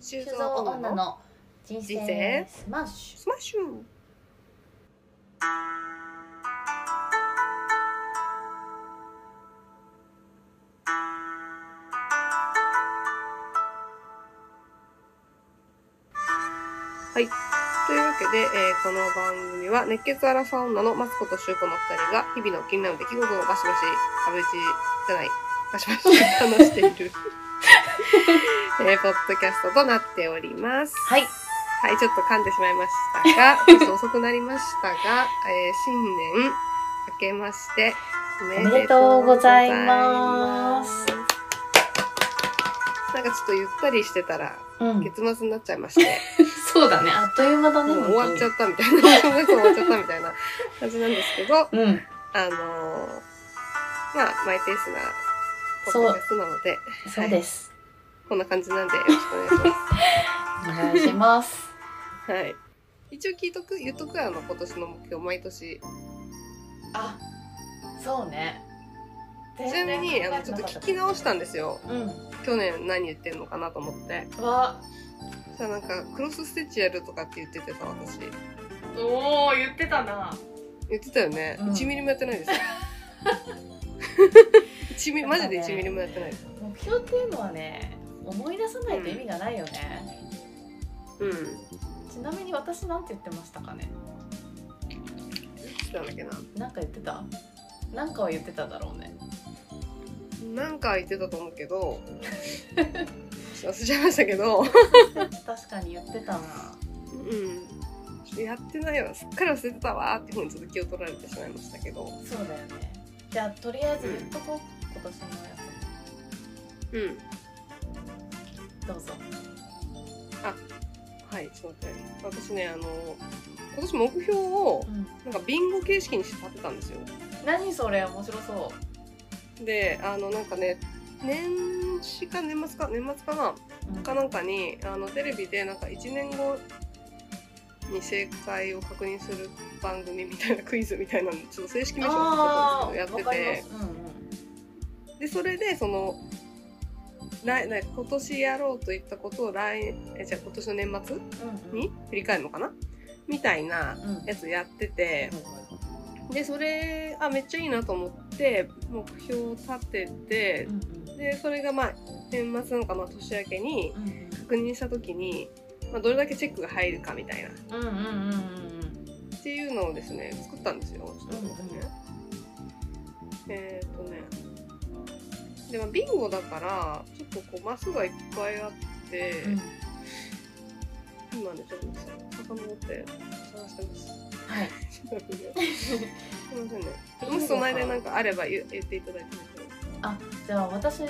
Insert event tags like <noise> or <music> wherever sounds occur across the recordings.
修造女の人生スマッシュスマッシュはい。というわけで、えーこの番組は熱血アラサー女のマツコとシュウコの二人が日々の気になる出来事をバシバシ、壁打ちじゃない、バシバシ話している、<laughs> えーポッドキャストとなっております。はい。はい、ちょっと噛んでしまいましたが、<laughs> ちょっと遅くなりましたが、えー新年明けましておめでとうございます。なんかちょっとゆったりしてたら、うん。月末になっちゃいまして、<laughs> そうだね。あっという間だねもう終わっちゃっったみたいな、終わっちゃったみたいな感じなんですけど、うん。のーまあ、マイペースなポッドキャストなので、そうです、こんな感じなんでよろしくお願いしまお願いしますす。はい。一応聞いとく、言っとくあの、今年の目標、毎年。あそうねちなみに、あの、ちょっと聞き直したんですよ。うん去年何言ってんのかなと思って。わさなんか、クロスステッチやるとかって言っててさ、私。おお言ってたな言ってたよね。うん1ミリもやってないですよ。<laughs> 1ミリ、マジで1ミリもやってないです。目標っていうのはね思い出さないと意味がないよね、うん。ちなみに私なんて言ってましたかね？言ってたんだっけな。なんか言ってた？なんかは言ってただろうねなんか言ってたと思うけど、忘れちゃいましたけど、確かに言ってたなうん。やってないわ。すっかり忘れてたわーっていうふうにちょっと気を取られてしまいましたけど。そうだよねじゃあとりあえず言っとこう今年のやうん。つどうぞ。はい、ちょっと待って。私ね、あの、今年目標を、うん。なんかビンゴ形式にして立てたんですよ。何それ？面白そで、あの、なんかね、年始か年末か、年末かな？う、うん。かなんかに、あの、テレビでなんか1年後に正解を確認する番組みたいなクイズみたいなの、ちょっと正式名称忘れたんですけど、やってて、わかります。で、それで、その、来来今年やろうといったことを来えじゃあ今年の年末？に？振り返るのかな？みたいなうん。やつやってて、でそれあめっちゃいいなと思って目標を立ててでそれがまあ年末なのかまあ年明けに確認した時に、まあ、どれだけチェックが入るかみたいな。っうんうんうんうん。ていうのをですね作ったんですよ。ちょっと待ってねえーっ、とねでもビンゴだからちょっとこうマスがいっぱいあって、うん今ねちょっと遡って探してます。はい <laughs> すいませんね。もしその間になんかあれば言言っていただいてもあじゃあ私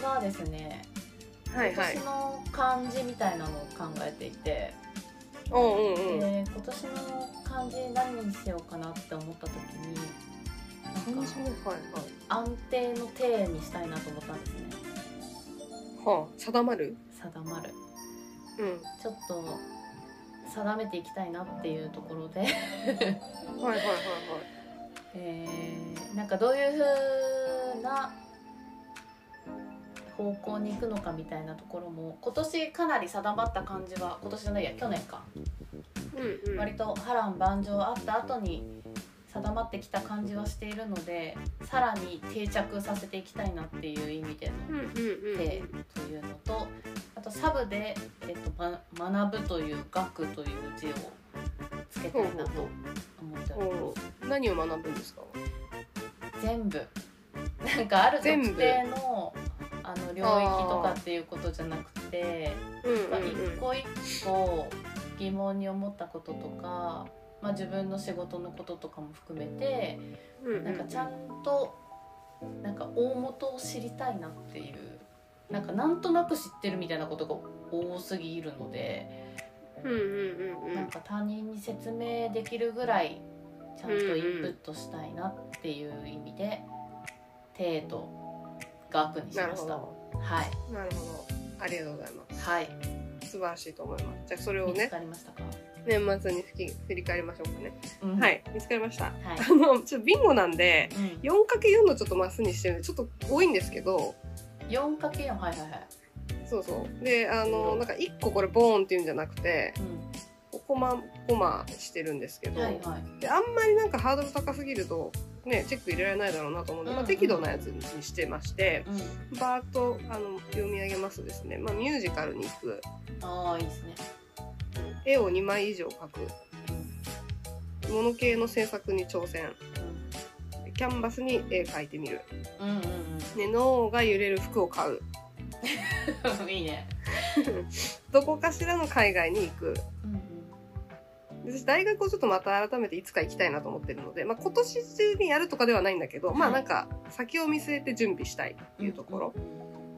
はですねはいはい今年。の漢字みたいなのを考えていて、おうんうんうん。で今年の漢字何にしようかなって思った時になんか感じねはい安定の定にしたいなと思ったんですねはい。はあ、定まる？定まるうん。ちょっと定めていきたいなっていうところではいはいはい <laughs> えーなんかどういう風な方向に行くのかみたいなところも今年かなり定まった感じは今年じゃないや去年か、はい。うんうん。割と波乱万丈あった後に定まってきた感じはしているのでさらに定着させていきたいなっていう意味での。定というのとあとサブで、えっと、ま学ぶという学という字をつけたいなと思っております。お何を学ぶんですか？全部。なんかある特定のあの領域とかっていうことじゃなくてうんうん個一個疑問に思ったこととか、まあ、自分の仕事のこととかも含めてうん。うんなんかちゃんとなんか大元を知りたいなっていうなんかなんとなく知ってるみたいなことが多すぎるのでうんうんうんうん。なんか他人に説明できるぐらいちゃんとインプットしたいなっていう意味で「定」と「学」にしました。はいなるほど。ありがとうございます。はい、素晴らしいと思います。じゃあそれを見つね、かりましたか？年末に振り振り返りましょうかね。うん。はい、見つかりました。はい。あの、ちょっとビンゴなんで、うん。4×4 のちょっとマスにしてるんで、ちょっと多いんですけど、四かけ四はいはいはい。そそうそう。であのなんか1個これボーンっていうんじゃなくてコマコマしてるんですけど、はいはい。であんまりなんかハードル高すぎるとねチェック入れられないだろうなと思うんで、まあ、うん。うん適度なやつにしてましてうん。バーッとあの読み上げますとですね、まあ、ミュージカルに行く。ああいいですね絵を2枚以上描くうんもの系の制作に挑戦。キャンバスに絵描いてみる。うんうんで脳が揺れる服を買う。う <laughs> んいいね。<laughs> どこかしらの海外に行く。うんで私大学をちょっとまた改めていつか行きたいなと思ってるので、まあ、今年中にやるとかではないんだけど、まあはいなんか先を見据えて準備したいっていうところ、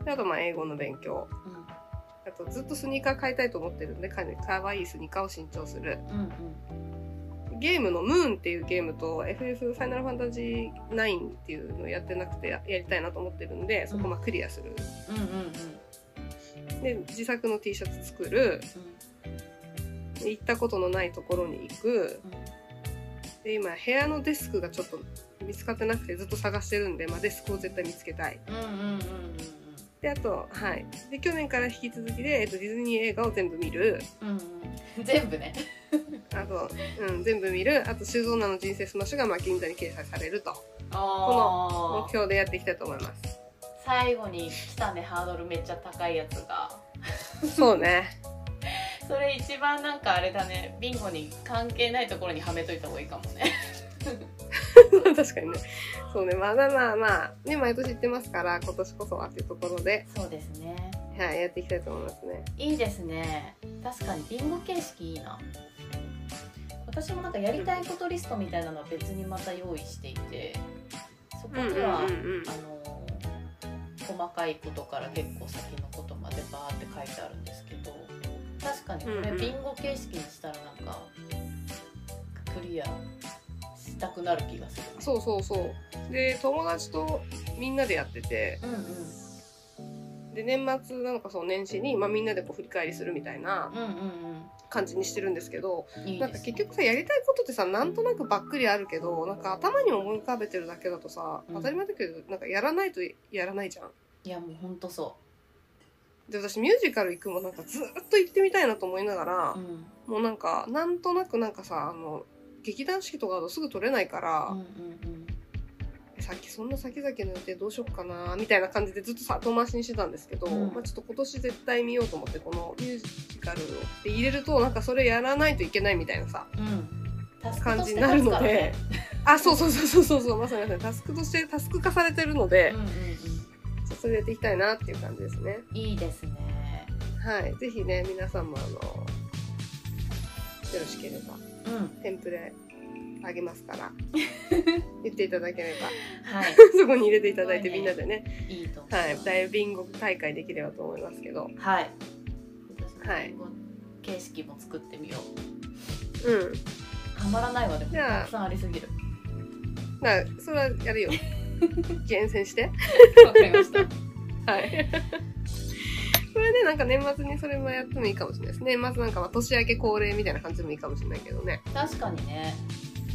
であとまあ英語の勉強。うんあとずっとスニーカー買いたいと思ってるんでかかわいいスニーカーを新調する。うんうん。ゲームのムーンっていうゲームと FF ファイナルファンタジー9っていうのをやってなくてややりたいなと思ってるんでそこまあクリアする、うんうんうん。で自作の T シャツ作る。で行ったことのないところに行く。で今部屋のデスクがちょっと見つかってなくてずっと探してるんで、まあ、デスクを絶対見つけたい。うんうんうんうんであとはい。で去年から引き続きで、えっと、ディズニー映画を全部見る。うん全部ね。あと、うん、全部見る。あと修造女の人生スマッシュがまあ銀座に掲載されると。あ目標でやっていきたいと思います。最後に来たね。ハードルめっちゃ高いやつが。そうね。<laughs> それ一番なんかあれだね。ビンゴに関係ないところにはめといた方がいいかもね。<laughs> 確かにねそうね。まだまあまあ。ね毎年言ってますから今年こそはっていうところで、そうですね。はい、やっていきたいと思いますね。いいですね。確かにビンゴ形式いいな。私もなんかやりたいことリストみたいなのは別にまた用意していてそこには、うんうんうんうん。あの細かいことから結構先のことまでバーって書いてあるんですけど確かにこれビンゴ形式にしたらなんかクリアしたくなる気がする。そうそうそう。で友達とみんなでやってて。うんうん。で年末なのかそう年始に、まあ、みんなでこう振り返りするみたいなうんうん感じにしてるんですけどうんいいなんかですね結局さやりたいことってさなんとなくばっくりあるけどなんか頭に思い浮かべてるだけだとさうん。当たり前だけどなんかやらないとやらないじゃん。いやもうほんとそで私ミュージカル行くもなんかずっと行ってみたいなと思いながらう、うん。もうなんかなんとなくなんかさあの劇団四季とかだとすぐ取れないから、うんうんさっきそんな先々の予定どうしよっかなみたいな感じでずっとさ後回しにしてたんですけど、うん。まあ、ちょっと今年絶対見ようと思ってこのミュージカルをで入れるとなんかそれやらないといけないみたいなさうん。感じになるの立つからね。で、あそうそうそうそうそうそうまさにまさにタスクとしてタスク化されてるので、うんうんそれやっていきたいなっていう感じですね。うんいいですね。はい。ぜひね皆さんもあのよろしければうん。テンプレあげますから。<laughs> 言っていただければ。はい。<laughs> そこに入れていただいてみんなでね。いいとはい。ダイビング大会できればと思いますけど。はい。はい。形式も作ってみよう。ん。うはまらないわでも。じゃあ。たくさんありすぎる。だからそれはやるよ。<laughs> 厳選して。わかりました。はいそれでなんか年末にそれもやってもいいかもしれないです年末なんかは年明け恒例みたいな感じでもいいかもしれないけどね。確かにね。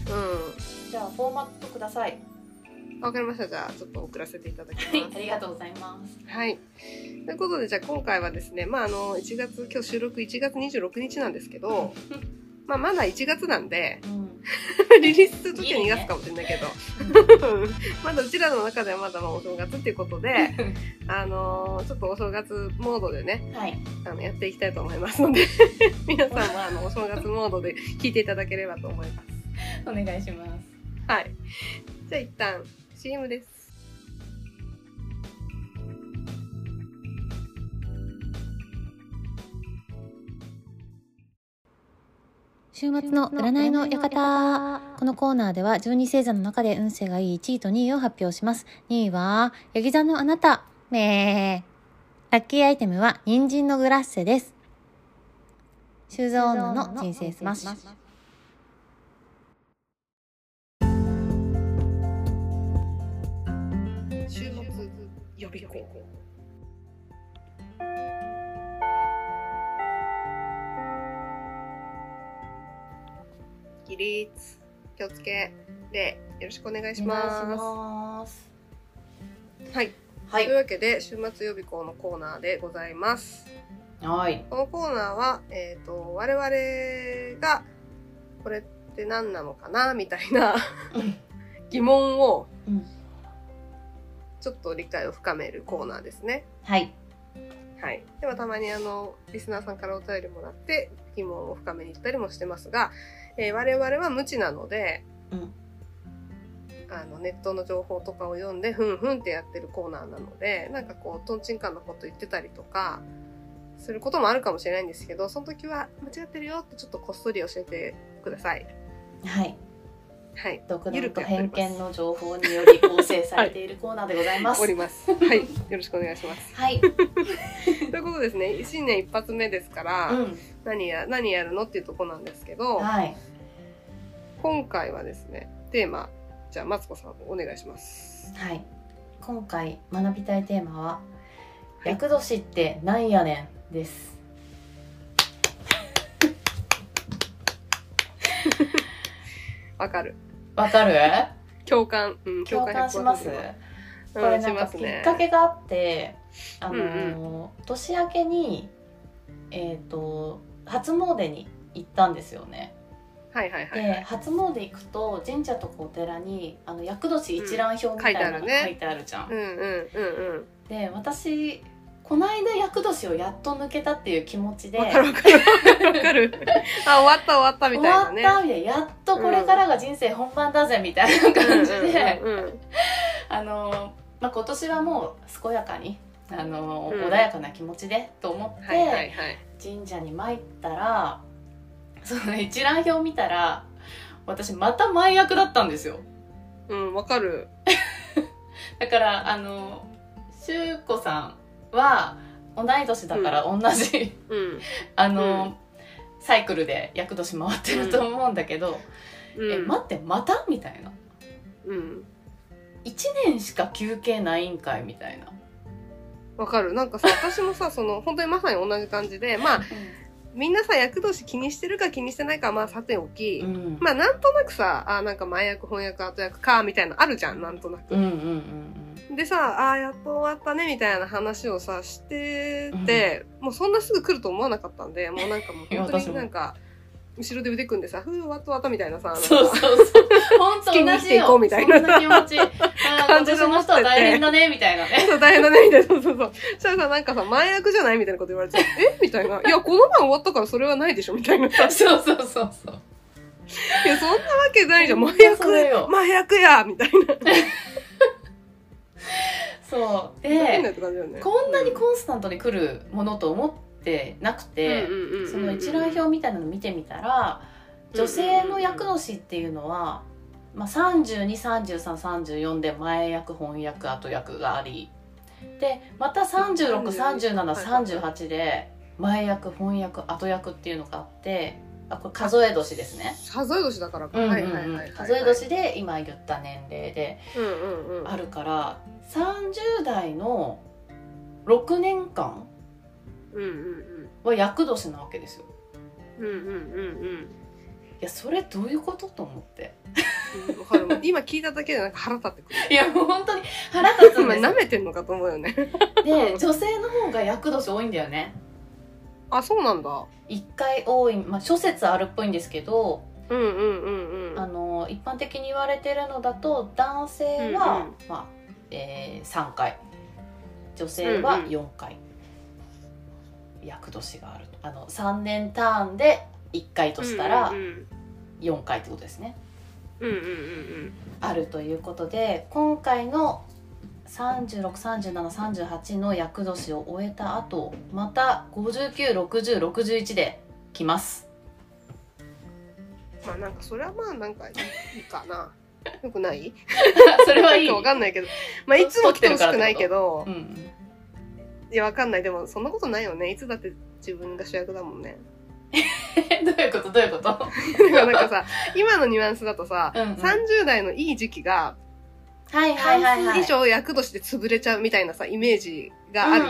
うじゃあフォーマットください。んわかりました。じゃあちょっと送らせていただきはいますありがとうございます。はい。ということで、じゃあ今回はですね、まああの、1月、今日収録1月26日なんですけど、まあまだ1月なんで、うんリリースするときは2月かもしれないけど、<laughs> まだうちらの中ではまだまあお正月っていうことで、あのちょっとお正月モードでね、はいあの、やっていきたいと思いますので、<laughs> 皆さんもあの、お正月モードで聞いていただければと思います。お願いしますはい。じゃあ一旦 CM です。週末の占いの館。このコーナーでは12星座の中で運勢がいい1位と2位を発表します。2位は、ヤギ座のあなた。めー。ラッキーアイテムは、人参のグラッセです。修造女の人生スマッシュ。週末予備校。起立気をつけでよろしくお願いしお願います。はい。はいというわけで、週末予備校のコーナーでございます。はいこのコーナーは、えっ、と、我々が、これって何なのかなみたいな疑問をうんちょっと理解を深めるコーナーですね。はいはい。ではたまにあの、リスナーさんからお便りもらって疑問を深めに行ったりもしてますが、えー我々は無知なので、うんあの、ネットの情報とかを読んで、ふんふんってやってるコーナーなので、なんかこう、トンチンカンなこと言ってたりとか、することもあるかもしれないんですけど、その時は間違ってるよってちょっとこっそり教えてください。はいはい。独断と偏見の情報により構成されているコーナーでございますおります。はい。よろしくお願いします。はい、ということですね、新年一発目ですから、うん何や、何やるのっていうとこなんですけど、はい今回はですね、テーマ、じゃあ、マツコさんお願いします。はい今回学びたいテーマは「い厄年ってなんやねん」です <laughs> わかる。わかる？共感。うん、共感します？100%これなんかきっ。かけがあって、あのーうん年明けにえっ、と初詣に行ったんですよね。はいはいはい。で初詣行くと神社とかお寺にあの厄年一覧表みたいなのがうん書いてあるじゃん。うんうんうんうん。で私この間厄年をやっと抜けたっていう気持ちでわかるわかるわかる。あ、終わった終わったみ終わったたいなね。みたいなやっとこれからが人生本番だぜみたいな感じで、あのまあ、今年はもう健やかにあの、うん穏やかな気持ちでと思って。神社に参ったらその一覧表見たら私また前役だったんですよ。うん、わかる。<laughs> だからあの修子さんは同い年だから同じ、うん。<laughs> あの、うん。サイクルで厄年回ってると思うんだけど、うん、え待ってまた？みたいな。うん。1年しか休憩ないんかいみたいな、わかる。なんかさ、私もさ、その、本当にまさに同じ感じで、まあ、みんなさ、厄年気にしてるか気にしてないかはまあさておき、うん。まあなんとなくさ、あなんか前役、翻訳、後役か、みたいなのあるじゃん、なんとなく。うんうんうんでさ、あーやっと終わったね、みたいな話をさ、してて、もうそんなすぐ来ると思わなかったんで、もうなんかもう本当になんか、後ろで腕組んでさ、ふう、終わった終わったみたいなさ、そうそうそう本当同じよていこうみたいなそんな気持ち感じの人は大変だねみたいなね <laughs> そう、大変だね、みたいな。そうそうそう。そしたらさ、なんかさ、前役じゃないみたいなこと言われてさ、<laughs> え？みたいな。いや、この前終わったからそれはないでしょみたいな。い <laughs> そうそうそうそうや、そんなわけないじゃん。前役、前役やみたいな。そうで。こんなにコンスタントに来るものと思ってなくて、その一覧表みたいなの見てみたら女性の役年っていうのは、まあ、323334で前役翻訳後役がありでまた363738で前役翻訳後役っていうのがあってあこれ数え年ですね。数え年だからか。うんうんはいはいはいはい。数え年で今言った年齢でうんうんうん。あるから30代の6年間。は厄年なわけですよ。うんうんうんうん。いやそれどういうことと思って <laughs> 今聞いただけでなんか腹立ってくる。いやもう本当に腹立つんですよ舐めてんのかと思うよね。で女性の方が厄年多いんだよねあ、そうなんだ。一回多い、まあ、諸説あるっぽいんですけど、うんうんうんうん。あの一般的に言われてるのだと男性は、うんうんまあえー3回女性はうんうん4回厄年があるとあの3年ターンで1回としたらうんうん4回ってことですね。あるということで今回の363738の厄年を終えた後また596061で来ますうん。まあなんかそれはまあなんかいいかな。よくない？<laughs> それはいいわかんないけど。まあいつも来てほしくないけどう、んいやわかんない。でもそんなことないよね。いつだって自分が主役だもんね。え <laughs> どういうこと？どういうこと？<laughs> なんかさ、今のニュアンスだとさ、うんうん30代のいい時期がはいはいはいはい以上役年で潰れちゃうみたいなさ、イメージがある。か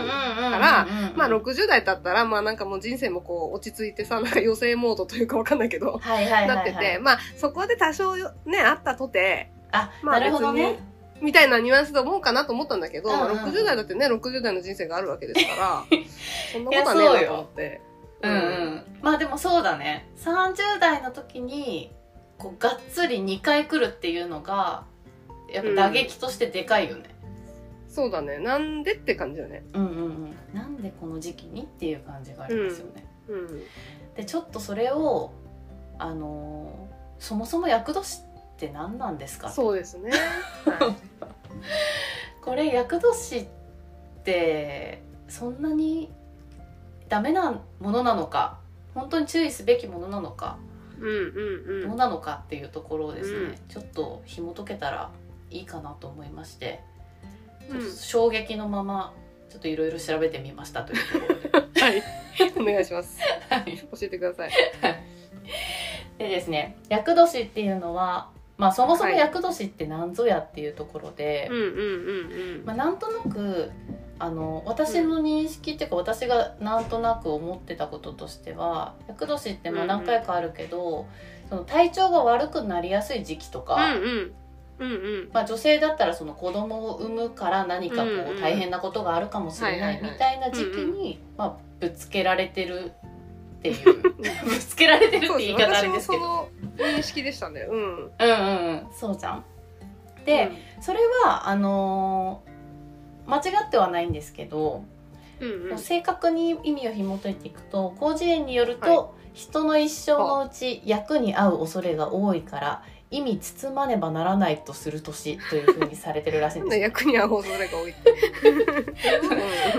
らまあ60代だったら、まあなんかもう人生もこう落ち着いてさ、なんか余生モードというかわかんないけど、はいはいはい、はい、なってて、まあそこで多少よね、あったとて、あ、まあなるほどねみたいなニュアンスで思うかなと思ったんだけど、まあうんうん。60代だってね、60代の人生があるわけですから、<laughs> そんなことはねえなと思って。うん。うん、まあでもそうだね。30代の時にこうがっつり2回来るっていうのがやっぱ打撃としてでかいよね、そうだね。なんでって感じだね。うん、うんうん。なんでこの時期にっていう感じがありますよね、うん。でちょっとそれをあのーそもそも厄年って何なんですかそうですね。<laughs> はいこれ厄年ってそんなにダメなものなのか本当に注意すべきものなのかうんうんうん。どうなのかっていうところをですね、うんちょっと紐解けたらいいかなと思いまして、うん衝撃のままちょっといろいろ調べてみましたというところではい。お願いします。はい教えてください。でですね厄年っていうのはまあそもそもはい。厄年って何ぞやっていうところで。まあ、なんとなくあの私の認識っていうか、私がなんとなく思ってたこととしては厄年ってまあ何回かあるけど、その体調が悪くなりやすい時期とか、うんうん。まあ、女性だったらその子供を産むから何かこう大変なことがあるかもしれないみたいな時期に、まあ、ぶつけられてるっていう <laughs> ぶつけられてるって言い方あれですけど私もその認識でしたね。うん。うんうんうんそうじゃん。で、それはあのー間違ってはないんですけど、うんうん。正確に意味を紐解いていくと広辞苑によると、は人の一生のうち役に合う恐れが多いから意味包まねばならないとする年というふうにされてるらしいんです。<laughs> 役に合う恐れが多い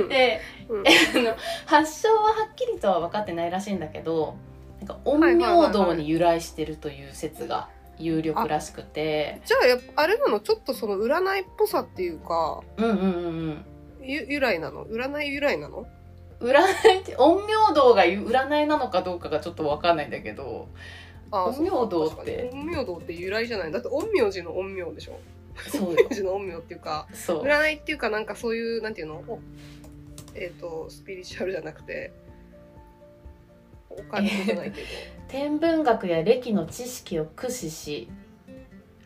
でうん。<laughs> 発祥ははっきりとは分かってないらしいんだけどなんか陰陽道に由来してるという説が有力らしくて。じゃああれなのちょっとその占いっぽさっていうかうんうんうんうん。ゆ由来なの？占い由来なの？占いって陰陽道が占いなのかどうかがちょっと分かんないんだけど。あ陰陽道って。陰陽道って由来じゃない。だって陰陽師の陰陽でしょ。そうよ。陰陽師の陰陽っていうか占いっていうかなんかそういうなんていうの？おえっ、とスピリチュアルじゃなくてオカルトじゃないけど、<laughs> 天文学や歴の知識を駆使し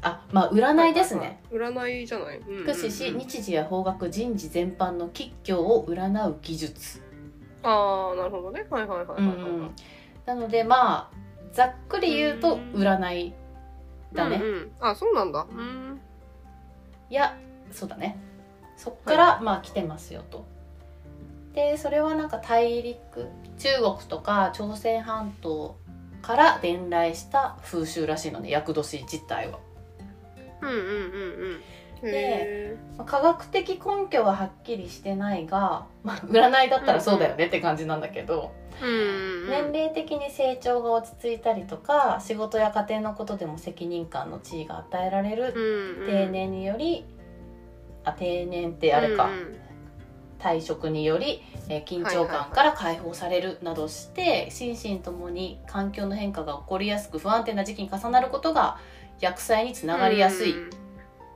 あまあ占いですね、占いじゃない、うんうんうん。駆使し日時や方角人事全般の吉凶を占う技術、ああなるほどね。はいはいはいはい、はいうん。なのでまあざっくり言うとうん。占いだね、うんうん。あそうなんだ。うん。いやそうだね。そっから、まあ来てますよと。でそれはなんか大陸中国とか朝鮮半島から伝来した風習らしいのね厄年自体は。うんうんうんうんへまあ科学的根拠ははっきりしてないが、まあ、占いだったらそうだよねって感じなんだけど、ーうんうんうん。年齢的に成長が落ち着いたりとか仕事や家庭のことでも責任感の地位が与えられるうんうん。定年によりあ定年ってあれか、うんうん。退職により、えー緊張感から解放されるなどして、心身ともに環境の変化が起こりやすく不安定な時期に重なることが薬剤につながりやすい。うん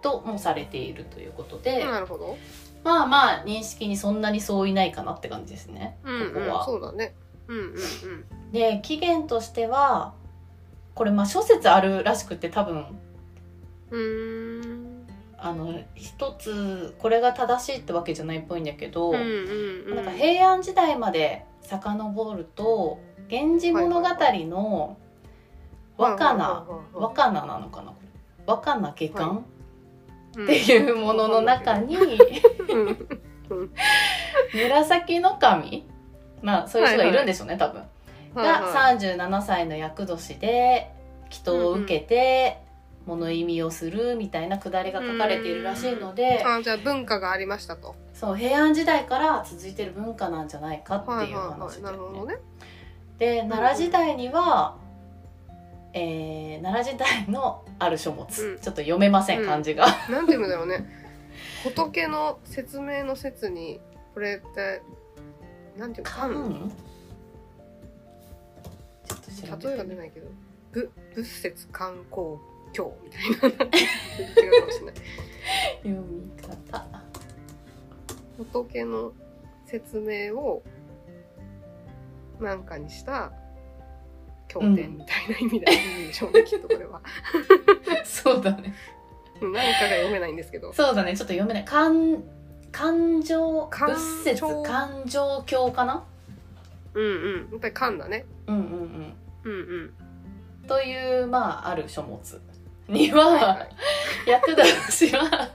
ともされているということで、なるほど、まあまあ認識にそんなにそういないかなって感じですね、うんうん、ここは。そうだね。うんうんうん。で起源としてはこれまあ諸説あるらしくて多分うーん。あの一つこれが正しいってわけじゃないっぽいんだけど、うんうんうん。なんか平安時代まで遡ると「源氏物語」の若菜若菜なのかな若菜下巻っていうものの中にうん。紫の神？まあそういう人がいるんでしょうね多分。はいはが37歳の厄年で祈祷を受けて物意味をするみたいなくだりが書かれているらしいのでいあじゃあ文化がありましたと。そう平安時代から続いてる文化なんじゃないかっていうはいはいは話い。な。るほどね。で奈良時代には、えー奈良時代のある書物、うん。ちょっと読めませんうん漢字が、なんていうんだろうね。仏の説明の説にこれってなんていうの漢。漢？ちょっと調べて例えが出ないけど。ぶ仏説観光教みたいな。違うかもしれない。読み方。仏の説明をなんかにした経典みたいな意味で、意味でしょうねきっとこれは。そうだね何かが読めないんですけど。そうだねちょっと読めない感感情感情？感情教かな？うんうん。やっぱり噛んだね。うんうんうんうんうん。というまあある書物にはいはは厄年は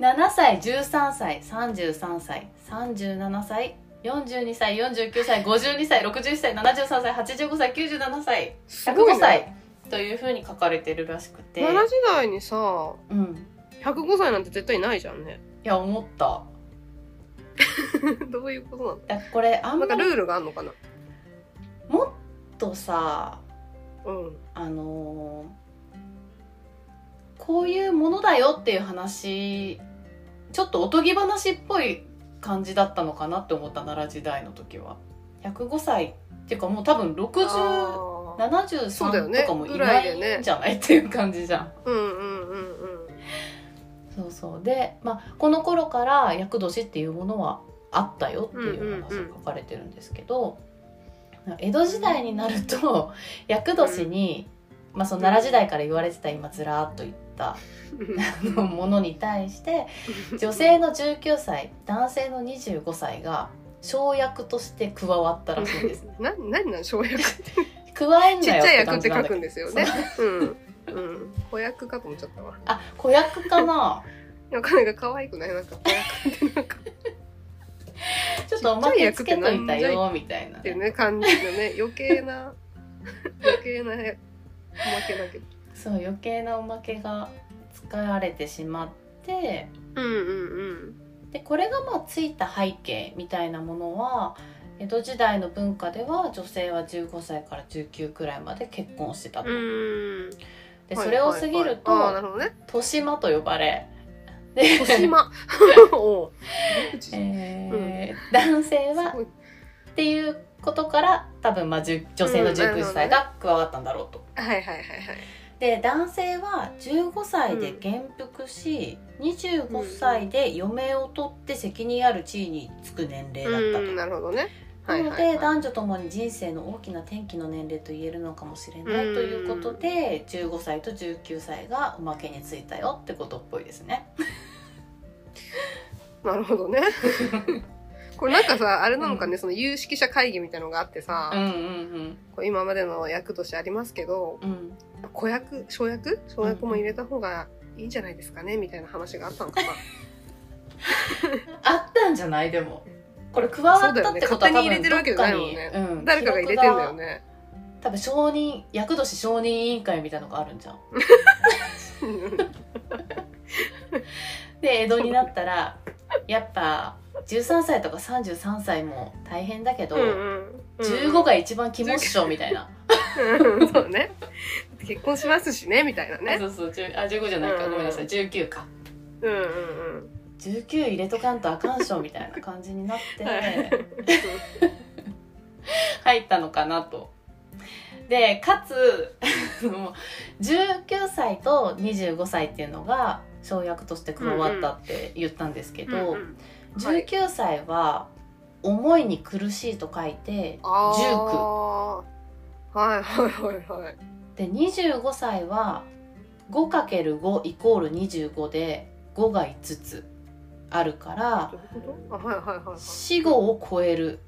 7歳13歳33歳37歳42歳49歳52歳61歳73歳85歳97歳すごい105歳ね。というふうに書かれてるらしくて、奈良時代にさ、うん、105歳なんて絶対ないじゃんね。いや思った <laughs> どういうことなの？だこれあんまりなんかルールがあんのかな？もっとさうん。あのーこういうものだよっていう話ちょっとおとぎ話っぽい感じだったのかなって思った奈良時代の時は。105歳。っていうかもう多分あー。そうだよ6073ね。とかもいないんじゃないっていう感じじゃん。うんうんうんうん。そうそう。で、まあ、この頃から厄年っていうものはあったよっていう話が書かれてるんですけど、江戸時代になると厄年に、まあ、その奈良時代から言われてた今ずらーっといっものに対して女性の19歳男性の25歳が生役として加わったらしいんですな、何なん生薬？加えんちっなよってちゃい役って書くんですよね。うん。うん。子役かと思っちゃったわ。あ子役かな？なんかなんか可愛くないなんか子役ってなんかちょっとおまけつけといたよみたいなってね感じのね余計な余計なおまけだけど。そう余計なおまけが使われてしまってうんうんうん。でこれがまあついた背景みたいなものは江戸時代の文化では女性は15歳から19くらいまで結婚してたと。うん。でそれを過ぎると、はいはいね。豊島と呼ばれ <laughs> で、豊島。おうえー男性はっていうことから多分まあ女性のうんなるほど19ね歳が加わったんだろうと。はいはいはいはい。で男性は15歳で元服し、25歳で嫁を取って責任ある地位につく年齢だったと。うん、なるほどね。はないので男女ともに人生の大きな転機の年齢と言えるのかもしれないということで15歳と19歳がおまけについたよってことっぽいですね。<laughs> なるほどね。<laughs> これなんかさ、あれなのかね、その有識者会議みたいなのがあってさ、うんうんこう今までの役としてありますけど、うんうん子役生役？生役も入れた方がいいんじゃないですかね？みたいな話があったのかな？<laughs> あったんじゃない？でも。これ加わったってことはね。勝手に入れてるわけじゃないもんね。うん。誰かが入れてんだよね。多分承認厄年承認委員会みたいなのがあるんじゃん。<laughs> で江戸になったらやっぱ13歳とか33歳も大変だけど、うんうん。15が一番肝っしょみたいな、うん。そうね。結婚しますしねみたいなあね。そうそう10あ15じゃないか、うんごめんなさい。19か。うんうんうん。19入れとかんとあかんしょみたいな感じになって、はい。<laughs> 入ったのかなと。でかつもう19歳と25歳っていうのが生役として加わったって言ったんですけど、うんうん。はい19歳は思いに苦しいと書いてあ19ー。はいはいはいはい。で25歳は 5×5 イコール25で5が5つあるから。死後を超える。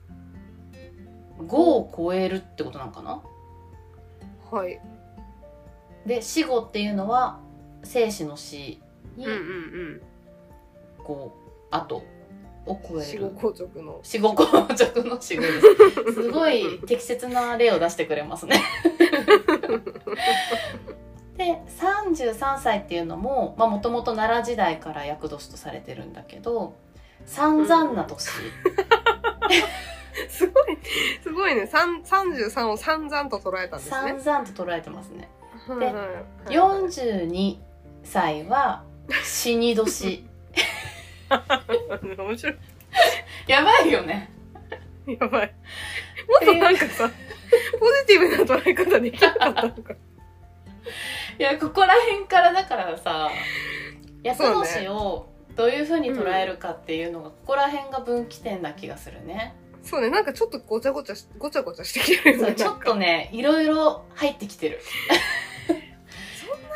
5を超えるってことなのかな？はい。で死後っていうのは生死の死にうんうん。こう後を超うん。え死後る硬直の。死後硬直の死後です <laughs> すごい適切な例を出してくれますね <laughs> で33歳っていうのももともと奈良時代から厄年とされてるんだけど散々な年、すごい、すごいね。三33を散々と捉えたんですね。散々と捉えてますねはいはいはい42歳は死に年面白い。やばいよねやばい。もっとなんかさ、ポジティブな捉え方できなかったのか。いやここら辺からだからさ厄そうね年をどういうふうに捉えるかっていうのが、ここら辺が分岐点な気がするねそうね、なんかちょっとごちゃごちゃし、ごちゃごちゃしてきてるよね。ちょっとねいろいろ入ってきてる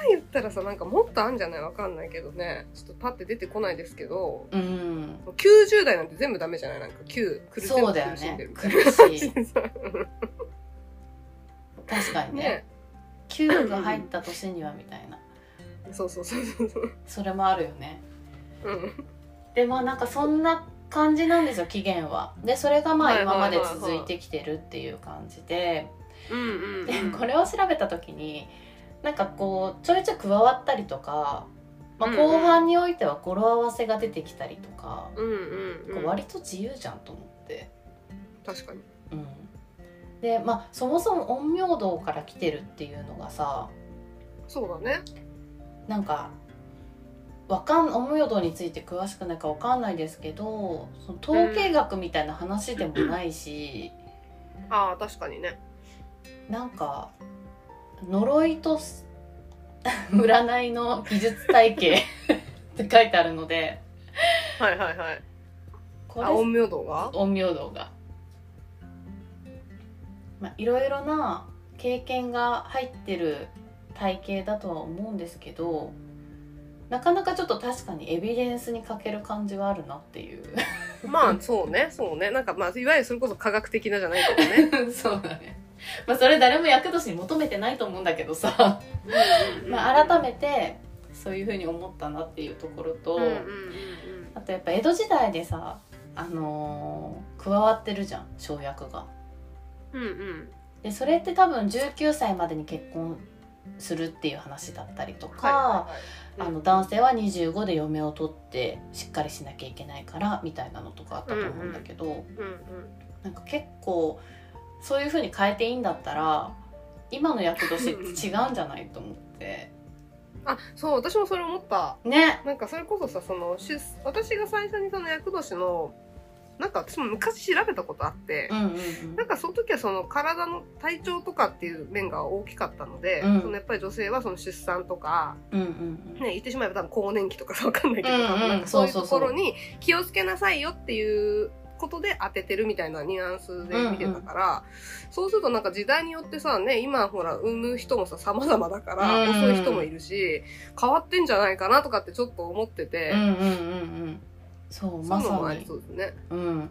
言ったらさなんかもっとあんじゃない？わかんないけどね。ちょっとパッて出てこないですけど。うん。90代なんて全部ダメじゃない？なんか9苦しんそうだよ苦しんでねるみたい。苦しい。な確かにね。ね。9が入った年にはみたいな。そうそうそうそうそう。それもあるよね。うん。でまあなんかそんな感じなんですよ期限は。でそれがまあはいはいはいはい。今まで続いてきてるっていう感じで。うんうん。でこれを調べた時になんかこうちょいちょい加わったりとか、まあ、うんうん。後半においては語呂合わせが出てきたりとか、うんうんうん。こう割と自由じゃんと思って。確かに。うん。でまあそもそも陰陽道から来てるっていうのがさそうだね。なんかわかん陰陽道について詳しくないかわかんないですけどその統計学みたいな話でもないし、ああ確かにね。なんか呪いとす <laughs> 占いの技術体系 <laughs> って書いてあるのではいはいはい。これあ陰陽道が？陰陽道が。まあいろいろな経験が入ってる体系だとは思うんですけどなかなかちょっと確かにエビデンスに欠ける感じはあるなっていう。<laughs> まあそうねそうね。なんかまあいわゆるそれこそ科学的なじゃないけどね。そうだね <laughs> まあそれ誰も厄年に求めてないと思うんだけどさ、まあ、改めてそういうふうに思ったなっていうところと、うんうんうんあとやっぱ江戸時代でさあのー加わってるじゃん生薬が。うんうん。でそれって多分19歳までに結婚するっていう話だったりとか、はいはいはい。あの男性は25で嫁を取ってしっかりしなきゃいけないからみたいなのとかあったと思うんだけど、うんうん。なんか結構そういう風に変えていいんだったら今の厄年って違うんじゃないと思って。あそう私もそれ思った。ね。なんかそれこそさその出私が最初にその厄年のなんか私も昔調べたことあって、うんうんうん。なんかその時はその体の体調とかっていう面が大きかったので、うん。そのやっぱり女性はその出産とか、うんうんうん。ね、言ってしまえば多分更年期とかさわかんないけど、うんうんなんかそういうところに気をつけなさいよっていうことで当ててるみたいなニュアンスで見てたから、そうするとなんか時代によってさね今ほら産む人もさ様々だから、うん遅い人もいるし変わってんじゃないかなとかってちょっと思ってて、うんうんうんうん。そうまさに。そうですね。うん。うん。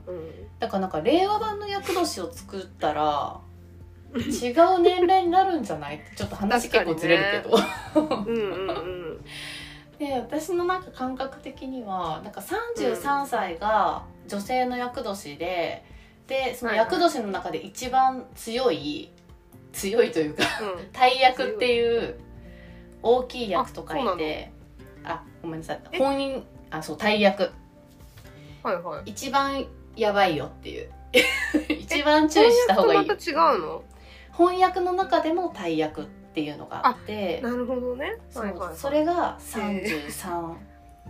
だからなんか令和版の厄年を作ったら <laughs> 違う年齢になるんじゃない？ちょっと話結構ずれるけど、うんうんうん <laughs> で私のなんか感覚的にはなんか33歳が女性の厄年ででその厄年の中で一番強い強いというかうん。<laughs> 大役っていう大きい役と書いてあごめんなさい。え本人あそう大役。はいはい。一番やばいよっていう。<laughs> 一番注意した方がいい。翻訳の？中でも大役っていうのがあってなるほどね。そうはいはいはいそれが33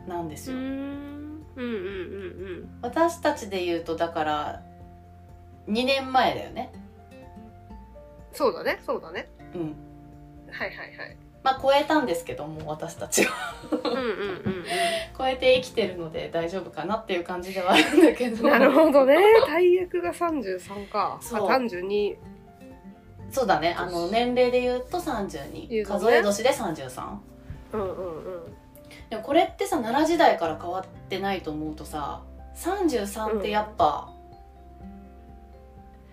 なんですよ、<laughs> んうんうんうん私たちで言うとだから2年前だよねそうだね、そうだね。うんはいはいはい。まあ超えたんですけども私たちはうんうんうん <laughs> 超えて生きてるので大丈夫かなっていう感じではあるんだけどうん。なるほどね。大役が33か。あ、そう32。そうだね。あの年齢で言うと32、言うとね。数え年で33うんうんうん。でもこれってさ奈良時代から変わってないと思うとさ33ってやっぱ、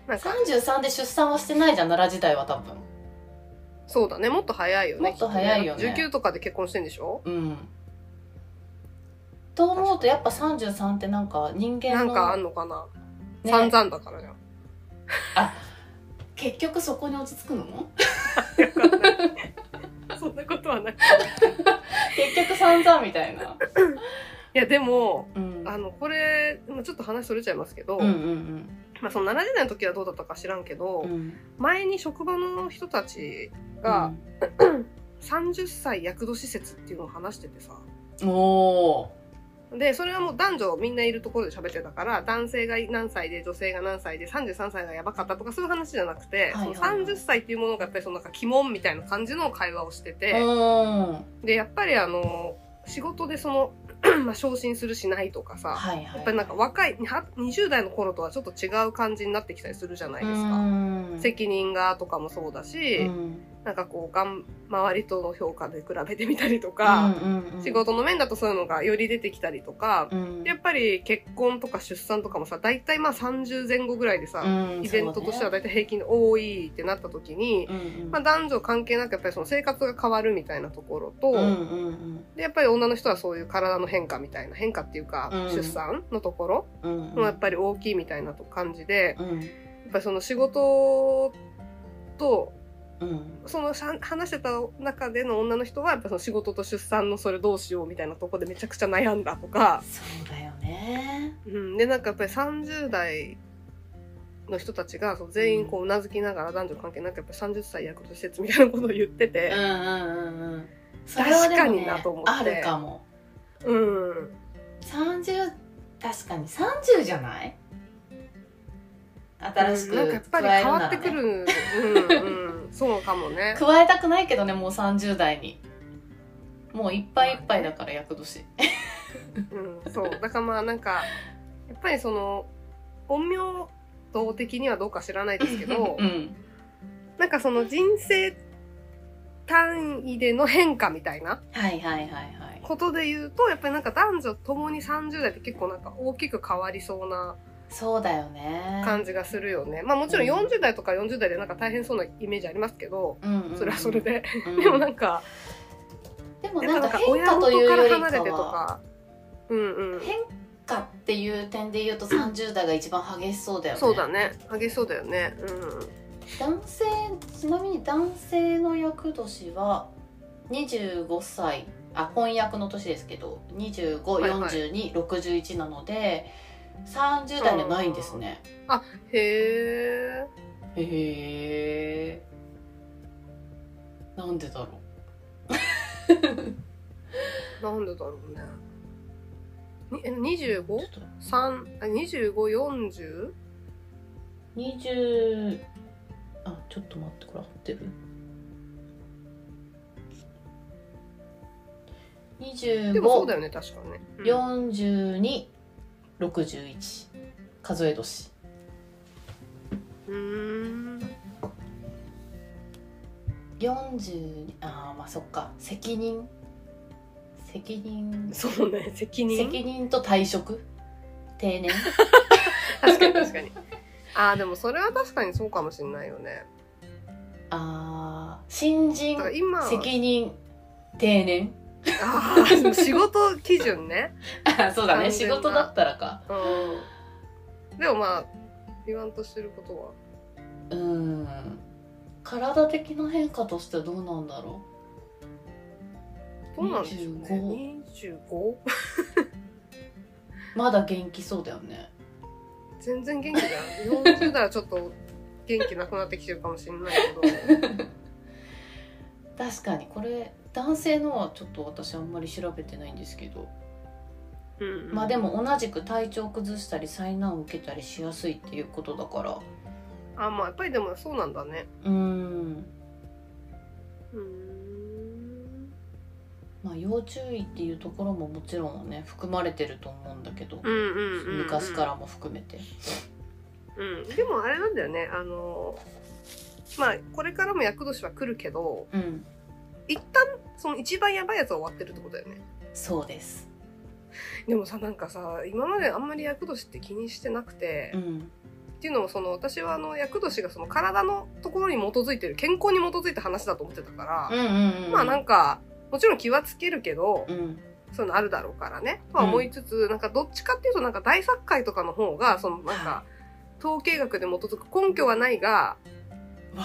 なんか、33で出産はしてないじゃん奈良時代は多分。そうだね。もっと早いよね。もっと早いよね。きっと19とかで結婚してんでしょ？うん。と思うとやっぱ33ってなんか人間のなんかあんのかな？ね。散々だからじゃん。結局そこに落ち着くの <laughs> そんなことはない。い結局散々みたいな、や、でも、うん、あの、これ、まあちょっと話それちゃいますけど、うんうんまあその7時代の時はどうだったか知らんけど、うん。うん前に職場の人たちが、<coughs> 30歳厄年説っていうのを話しててさ。うんおで、それはもう男女みんないるところで喋ってたから、男性が何歳で女性が何歳で33歳がやばかったとかそういう話じゃなくて、はいはいはい。その30歳っていうものがやっぱりそのなんか鬼門みたいな感じの会話をしてて、で、やっぱりあの、仕事でその、<clears throat> まあ昇進するしないとかさ、はいはい。やっぱりなんか若い、は20代の頃とはちょっと違う感じになってきたりするじゃないですか。うん。責任がとかもそうだし、うんなんかこう、がん、周りとの評価で比べてみたりとか、うんうんうん。仕事の面だとそういうのがより出てきたりとか、うん。やっぱり結婚とか出産とかもさ、大体まあ30前後ぐらいでさ、うんイベントとしては大体平均で多いってなった時に、そうんうん。まあ男女関係なくやっぱりその生活が変わるみたいなところと、うんうんうん。でやっぱり女の人はそういう体の変化みたいな変化っていうか、うん。出産のところうん。もやっぱり大きいみたいなと感じで、うん。やっぱりその仕事とうん。そのさ話してた中での女の人はやっぱその仕事と出産のそれどうしようみたいなとこでめちゃくちゃ悩んだとか、そうだよね。うん、でなんかやっぱり30代の人たちがそう全員こううなずきながら男女関係なくやっぱり30歳役と施設みたいなことを言ってて。うん、うんうん。うんそれはでもね確かになと思って。あるかも。うん、30確かに。30じゃない？新しくなんかやっぱり変わってくる、うんうん、そうかもね。加えたくないけどねもう30代にもういっぱいいっぱいだから厄年うん、そう。だからまあなんか、やっぱりその、陰陽道的にはどうか知らないですけどう、んなんかその人生単位での変化みたいなはいはいはいはいことで言うと、やっぱりなんか男女ともに30代って結構なんか大きく変わりそうなそうだよね感じがするよね。まあもちろんうん40代とか40代でなんか大変そうなイメージありますけど、うんうんうんそれはそれで。うんでもなんか、でもやっぱなんかなんか変化というからより離れてとかはか、うんうん。変化っていう点で言うと30代が一番激しそうだよねそうだね。激しそうだよね。うん。男性ちなみに男性の役年は25歳あ婚約の年ですけどはいはい254261なので30代にはないんですねへえ。へえなんでだろ <laughs> なんでだろうね。にえ、25? うちょっと三あ25、40? 20あちょっと待ってこれ合ってる？でもそうだ25よね、確かね。うん4261数え年。うーん。40あーまあそっか。責任。責任。そうね、責任？責任と退職。定年。<laughs> 確かに確かに。ああ、でもそれは確かにそうかもしれないよね。あー新人。今は、責任。定年ああ、仕事基準ね。<laughs> あそうだね仕事だったらかうん。でもまあ、言わんとしてることは。うん体的な変化としてはどうなんだろどうなんでしょうね。25? う <laughs> まだ元気そうだよね全然元気だよ。40代はちょっと元気なくなってきてるかもしれないけど。<laughs> 確かにこれ男性のはちょっと私あんまり調べてないんですけどうんうんまあでも同じく体調崩したり災難を受けたりしやすいっていうことだからあ、まあやっぱりでもそうなんだね。うんうーん。まあ要注意っていうところももちろんね含まれてると思うんだけど、うんうんうん、うん。昔からも含めてうん。でもあれなんだよね。あの、まあこれからも厄年は来るけど、うん一旦その一番やばいやつは終わってるってことだよね。そうです。でもさ、なんかさ、今まであんまり厄年って気にしてなくて、うん。っていうのもその私はあの厄年がその体のところに基づいてる健康に基づいた話だと思ってたから、うんうんうんまあなんかもちろん気はつけるけど、うんそういうのあるだろうからねとは思いつつ、なんかどっちかっていうとなんか大作会とかの方がそのなんか統計学で基づく根拠はないがわ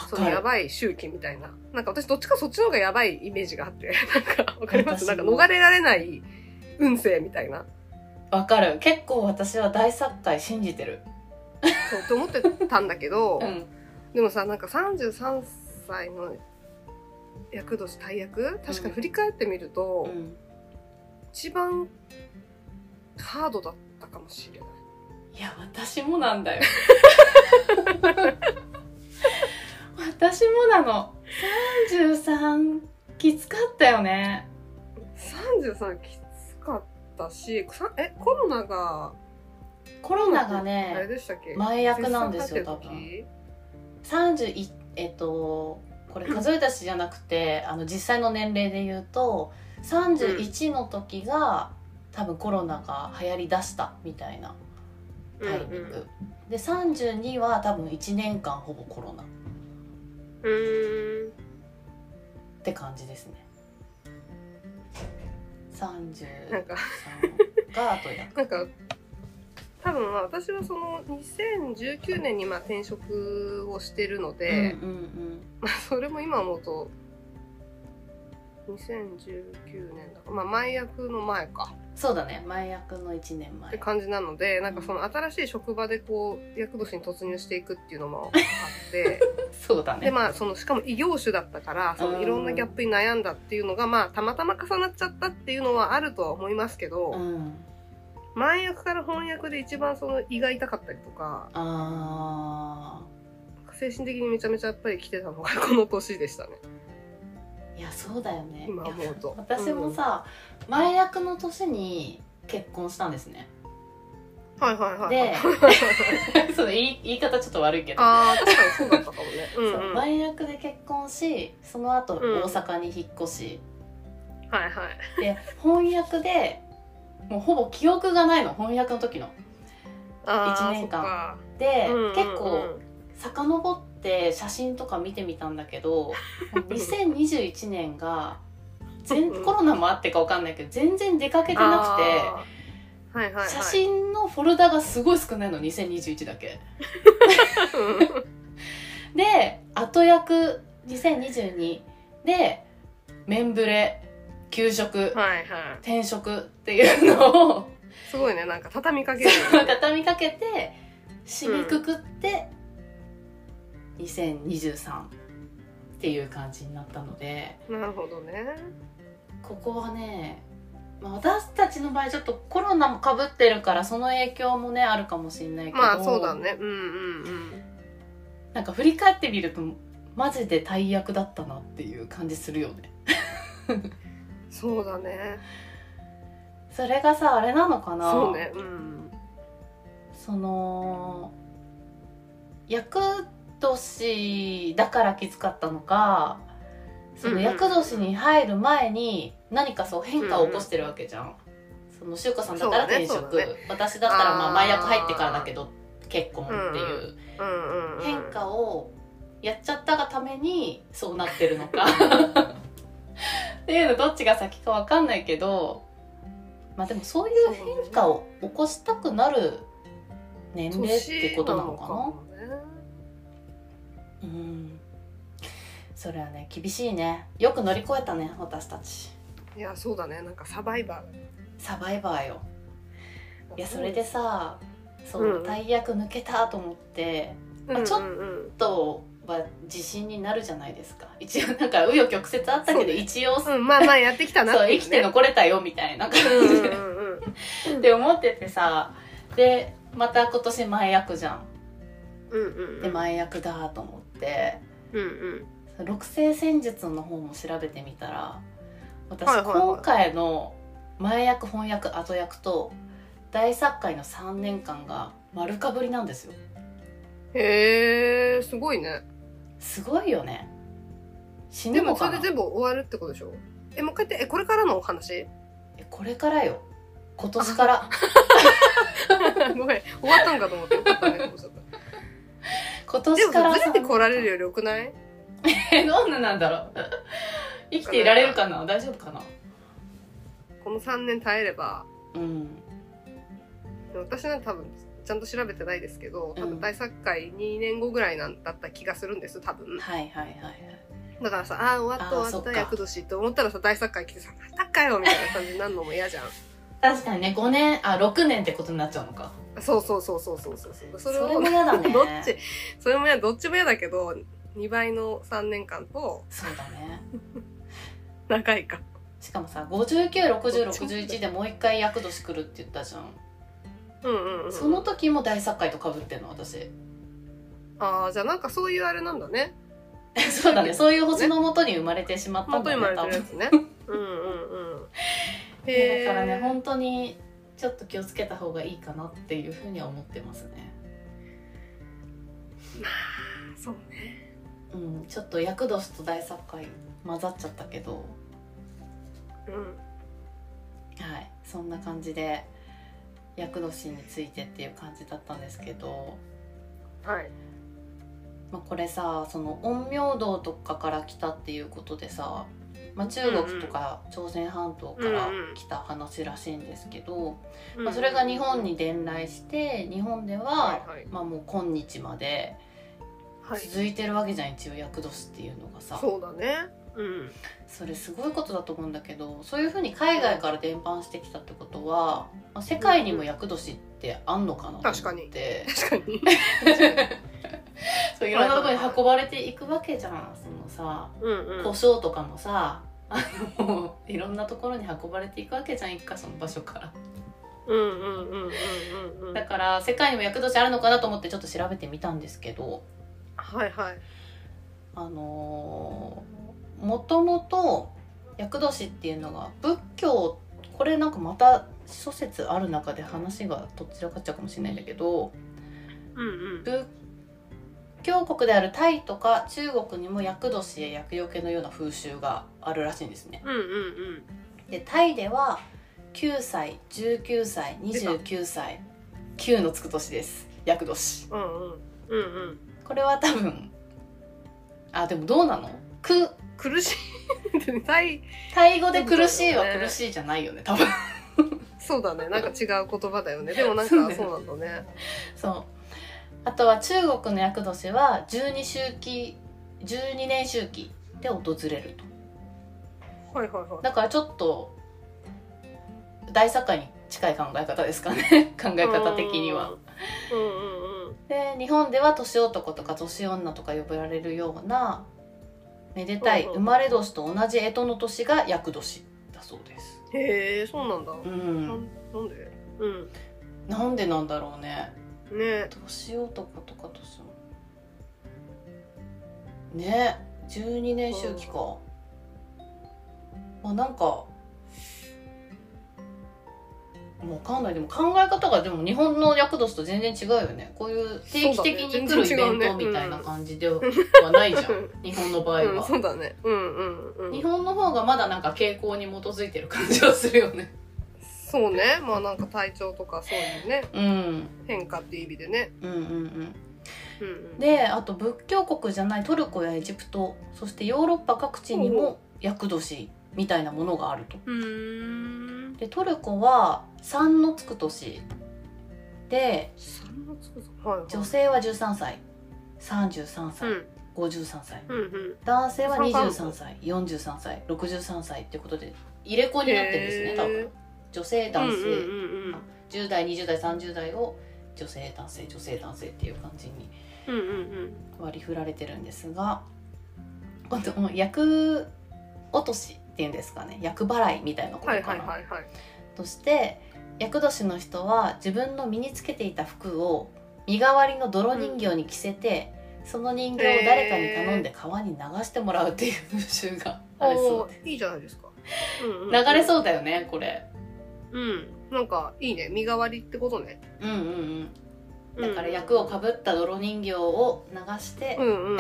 そのやばい周期みたいな。なんか私どっちかそっちの方がやばいイメージがあって。<laughs> なんかわかります？なんか逃れられない運勢みたいな。わかる。結構私は大作会信じてる。そうって思ってたんだけど、<laughs> うん。でもさなんか33歳の厄年大役？確かに振り返ってみると、うん。一番ハードだったかもしれない。いや私もなんだよ <laughs> 私もなの。33きつかったよね。33きつかったし、さえ、コロナが、コロナがあれねでしたっけ？前役なんですよ多分。入ってる時？31えっとこれ数え出しじゃなくてあの実際の年齢で言うと31の時が、多分コロナが流行りだしたみたいなタイミング、うんうん。で32は多分1年間ほぼコロナ。っうーん。て感じですね。33なんか。が後や。<laughs> なんか多分まあ私はその2019年にまあ転職をしてるので、うんうんうん。まあそれも今思うと2019年だか。らまあ前役の前か。そうだね。前役の1年って前感じなのでなんかその新しい職場でこう役年に突入していくっていうのもあって。<laughs> そうだね。でまあそのしかも異業種だったからそのいろんなギャップに悩んだっていうのがまあたまたま重なっちゃったっていうのはあるとは思いますけど、うん。前役から翻訳で一番その胃が痛かったりとかあ精神的にめちゃめちゃやっぱり来てたのがこの年でしたね。ーいやそうだよね。今思うと。いや私もさ、前役の年に結婚したんですね。はいはいはいではい。<laughs> そう言い言い方ちょっと悪いけど。ああ確かにそうだったかもね。うん、そううん、はい前役で結婚しその後うん。大阪に引っ越し、はいで翻訳でもうほぼ記憶がないの。翻訳の時の。あー一年間。で、うんうんうん。結構遡って写真とか見てみたんだけど <laughs> 2021年が全うん。コロナもあってかわかんないけど全然出かけてなくて。はいはいはい。写真のフォルダがすごい少ないの2021だけ。で後役2022でメンブレ給食はいはい。転職っていうのをすごいねなんか畳みかける畳みかけて締めくくって、2023っていう感じになったのでなるほどね。ここはねまあ私たちの場合ちょっとコロナもかぶってるからその影響もねあるかもしれないけどまあそうだね。うんうんうん。なんか振り返ってみるとマジで大役だったなっていう感じするよね。そうだね。それがさあれなのかな？そうね。うん。その役年だからきつかったのかそのうんうん役年に入る前に何かそう変化を起こしてるわけじゃん、そのしゅうかさんだったら転職、ねそう私だったらまあ前役入ってからだけど結婚っていう。変化をやっちゃったがためにそうなってるのか。っていうのどっちが先かわかんないけどまあでもそういう変化を起こしたくなる年齢ってことなのかなうん。それはね厳しいね。よく乗り越えたね私たち。いやそうだね。なんかサバイバサバイバーよ。ーいやそれでさそう、うん。大役抜けたと思ってうんうんうん。ちょっとは自信になるじゃないですか。一応なんか紆余曲折あったけど、一応うんまあまあやってきたなね。<laughs> そう生きて残れたよみたいな感うんじで、うんうんうん。って思っててさでまた今年前役じゃん。うんうんで前役だと思って。うんうん。六星戦術の方も調べてみたら私、はいはいはい。今回の前役翻訳後役と大作会の3年間が丸かぶりなんですよ。へえすごいね。すごいよね。死でぬのかな？もそれで全部終わるってことでしょ？えもう一回言ってえこれからのお話？えこれからよ。今年から。<laughs> ごめん終わったんかと思ってよかったね今でも年からさずれて来られるよりよくない？えどんななんだろう？<laughs> 生きていられるかな？大丈夫かな？この3年耐えれば。うん。でも私なんて多分ちゃんと調べてないですけど多うん。分大作会2年後ぐらいなんだった気がするんです多分。はいはいはいはい。だからさあー終わった終わった役年って思ったらさ大作会来てさまたかよみたいな感じになるのも嫌じゃん。<laughs> 確かにね5年あ6年ってことになっちゃうのかそうそうそうそうそうそう。そうそそれも嫌だね。どっち？それも嫌どっちも嫌だけど2倍の3年間とそうだね。長いか。しかもさ596061でもう一回厄年来るって言ったじゃん、うんうん、うん、その時も大作会とかぶってんの？私。ああじゃあなんかそういうあれなんだね。<laughs> そうだね。そういう星のもとに生まれてしまったんだね多分。ねうんうんうん。だからねん本当にちょっと気をつけた方がいいかなっていうふうには思ってますね。そうね。うんちょっと厄年と大作会混ざっちゃったけど。うん。はい。そんな感じで厄年についてっていう感じだったんですけど、はい。まあ、これさその陰陽道とかから来たっていうことでさ、まあ、中国とか朝鮮半島から来た話らしいんですけど、まあ、それが日本に伝来して日本では、まあ、もう今日まではい。続いてるわけじゃん一応厄年っていうのがさ。そうだね。うん。それすごいことだと思うんだけどそういうふうに海外から伝播してきたってことは、まあ、世界にも厄年ってあんのかなと思確かに。っ <laughs> て確かに <laughs> そういろんなところに運ばれていくわけじゃんそのさうんうん。胡椒とかもさあのいろんなところに運ばれていくわけじゃん一箇所の場所から。うんうんうんうんうんうん。だから世界にも厄年あるのかなと思ってちょっと調べてみたんですけどはいはい。あのー、もともと厄年っていうのが仏教これなんかまた諸説ある中で話がどちらかっちゃうかもしれないんだけどうんうん。仏教国であるタイとか中国にも厄年や厄除けのような風習があるらしいんですね。うんうんうん。でタイでは9歳19歳29歳9のつく年です。厄年。うんうん。うんうん。これは多分あでもどうなの？く苦しい。タイ。タイ語で苦しいは苦しいじゃないよね多分。そうだね。なんか違う言葉だよね。でもなんかそうなんだね。そうあとは中国の厄年は12周期12年周期で訪れると。はいはいはい。だからちょっと大作家に近い考え方ですかね。<laughs> 考え方的には。うんうんうん。で日本では年男とか年女とか呼ばれるようなめでたいうんうん生まれ年と同じ干支の年が厄年だそうです。へえそうなんだ、うん、なんなんで？うん。なんでなんだろうねね。年男とか年女ね。12年周期か、まあなんかもうわかんない。でも考え方がでも日本の厄年と全然違うよね。こういう定期的に来るイベントみたいな感じではないじゃん、<laughs> 日本の場合うんは、そうだね。うんうんうん。日本の方がまだなんか傾向に基づいてる感じはするよねそうね。まあなんか体調とかそういうね。うん。変化っていう意味でね。うんうんうん。うんうん。であと仏教国じゃないトルコやエジプトそしてヨーロッパ各地にも厄年みたいなものがあると。でトルコは3のつく年。で女性は13歳。33歳、うん。53歳。うんうん。男性は三カ23歳。43歳。63歳っていうことで入れ子になってるんですね多分女性男性、うんうんうんうん。10代20代30代を女性男性女性男性っていう感じにうんうんうん。割り振られてるんですが今度もう厄落としっていうんですかね。厄払いみたいなことかな、はいはいはいはい。として厄年の人は自分の身につけていた服を身代わりの泥人形に着せて、その人形を誰かに頼んで川に流してもらうっていう風習があるそうでおーいいじゃないですか、うんうんす流れそうだよねこれうん。なんかいいね。身代わりってことね。うんうんうん。だから役をかぶった泥人形を流して、うんうん。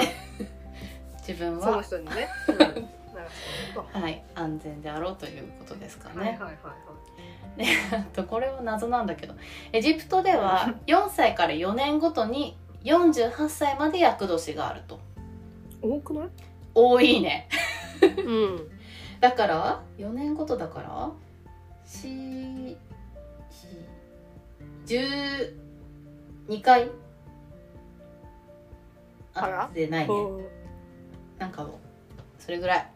<laughs> 自分そのは、人にね、うん、なるほどはい、安全であろうということですかね。はいはいはいはい。あとこれは謎なんだけど。エジプトでは <laughs> 4歳から4年ごとに48歳まで厄年があると。多くない？多いね。うん。<laughs> だから4年ごとだからし12回？あってないね。う。んなんかもうそれぐらい。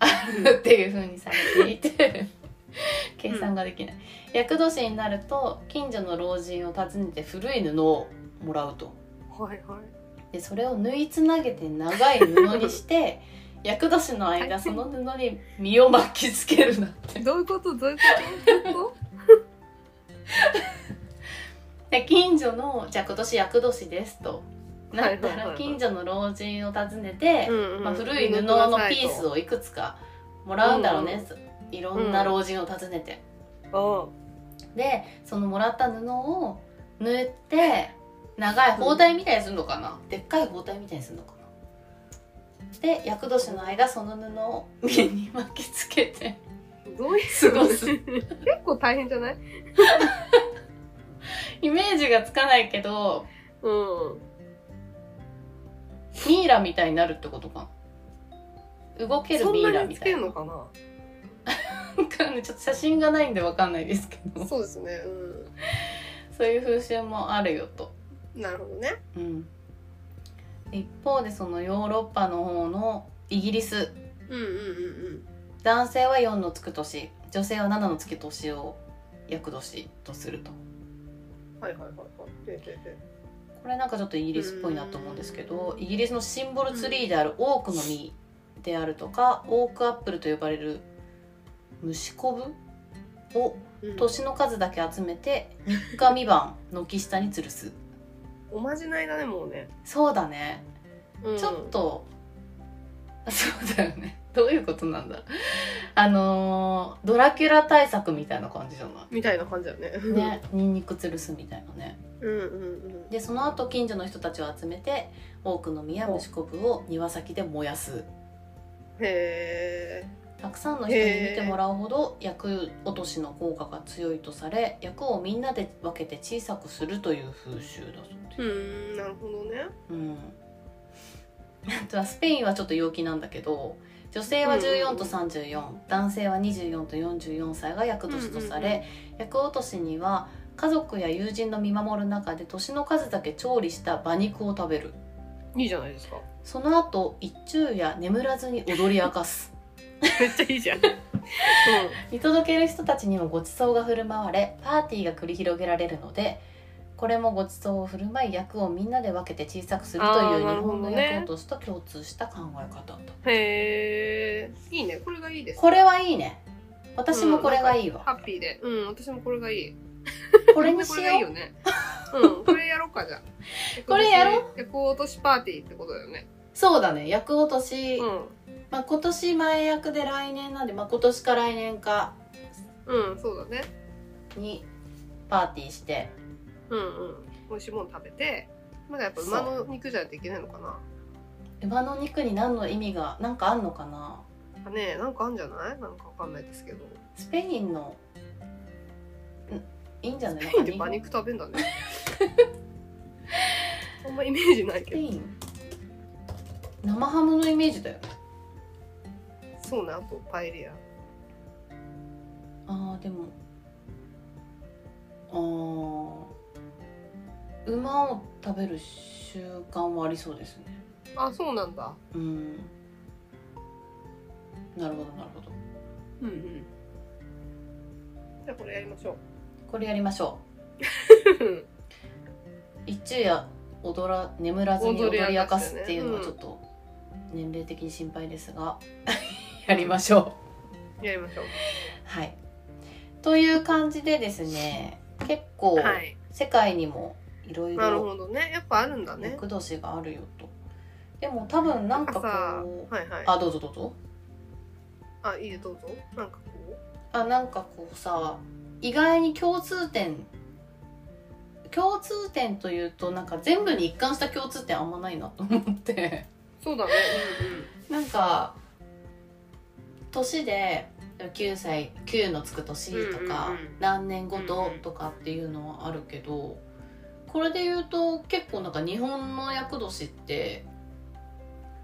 あるっていうふうにされていて。<laughs> 計算ができない。厄年になると近所の老人を訪ねて古い布をもらうと。はいはい。でそれを縫いつなげて長い布にして厄年の間その布に身を巻きつけるなって。どういうこと？どういうこと？<laughs> 近所のじゃあ今年厄年ですとなったら近所の老人を訪ねて、まあ、古い布のピースをいくつかもらうんだろうね、いろんな老人を訪ねて、あでそのもらった布を縫って長い包帯みたいにするのかな、でっかい包帯みたいにするのかで厄年の間その布を身に巻きつけてどういう過ごす。結構大変じゃない？イメージがつかないけどうんミイラみたいになるってことか。な動けるミイラみたいな。ちょっと写真がないんでわかんないですけど。そうですね。そういう風習もあるよと、うんなるほどね。うん、一方でそのヨーロッパの方のイギリス。うんうんうん男性は4のつく年。女性は7のつく年を厄年とすると。うんはいはいはい。はいこれなんかちょっとイギリスっぽいなと思うんですけどイギリスのシンボルツリーであるオークの実であるとかオークアップルと呼ばれる虫こぶをうん。年の数だけ集めて3日3晩軒下に吊るすおまじないだねもうね、そうだね。うん。ちょっと、<laughs> そうだよね。どういうことなんだ？あのードラキュラ対策みたいな感じじゃなみたいな感じだよね。いねニンニク吊るすみたいなね。うんうんうん。でその後近所の人たちを集めて多くの実や虫こぶを庭先で燃やす。へえたくさんの人に見てもらうほど厄落としの効果が強いとされ厄をみんなで分けて小さくするという風習だそううです、んなるほどね。うん、あとはスペインはちょっと陽気なんだけど女性は14と34、男性は24と44歳が厄年とされ、厄落としには家族や友人の見守る中で年の数だけ調理した馬肉を食べる。いいじゃないですか。その後一昼夜眠らずに踊り明かす <laughs> めっちゃいいじゃん、見届ける人たちにもご馳走が振る舞われパーティーが繰り広げられるのでこれもご馳走を振る舞い役をみんなで分けて小さくするという日本の役落としと共通した考え方と、へえいいね。これがいいですこれはいいね。私もこれがいいわ、ハッピーで。うん私もこれがいい。これにしこれがいいよよね。うん <laughs> これやろうかじゃあ。これやろう。役落としパーティーってことだよね。うそうだね。役落とし、うんまあ、今年前役で来年なんで、まあ、今年か来年かうんそうだね。にパーティーして。うんうん。美味しいもの食べて。まだやっぱ馬の肉じゃないといけないのかな。馬の肉に何の意味が何かあんのかな。あねなんかあんじゃない？なんかわかんないですけど。スペインのんいいんじゃない？スペインで馬肉食べんだね。<laughs> あんまイメージないけど。スペイン。生ハムのイメージだよねそうねあとパエリア。あーでもあー馬を食べる習慣はありそうですね。あそうなんだ。うん。なるほどなるほど。うんうん。じゃあこれやりましょう。これやりましょう。<laughs> 一昼夜踊ら眠らずに踊り明かすっていうのはちょっと年齢的に心配ですがやりましょう。やりましょう。はい。という感じでですね、結構はい。世界にもいろいなるろほどね。やっぱあるんだね。厄年があるよと。でも多分なんかこさう、はいはい。あ、どうぞどうぞ。あいいよどうぞ。なんかこあ、なんかこうさ、意外に共通点、共通点というとなんか全部に一貫した共通点あんまないなと思って。うそうだね。なんか年で9歳9のつく年とか、何年ごととかっていうのはあるけど、これで言うと結構なんか日本の厄年って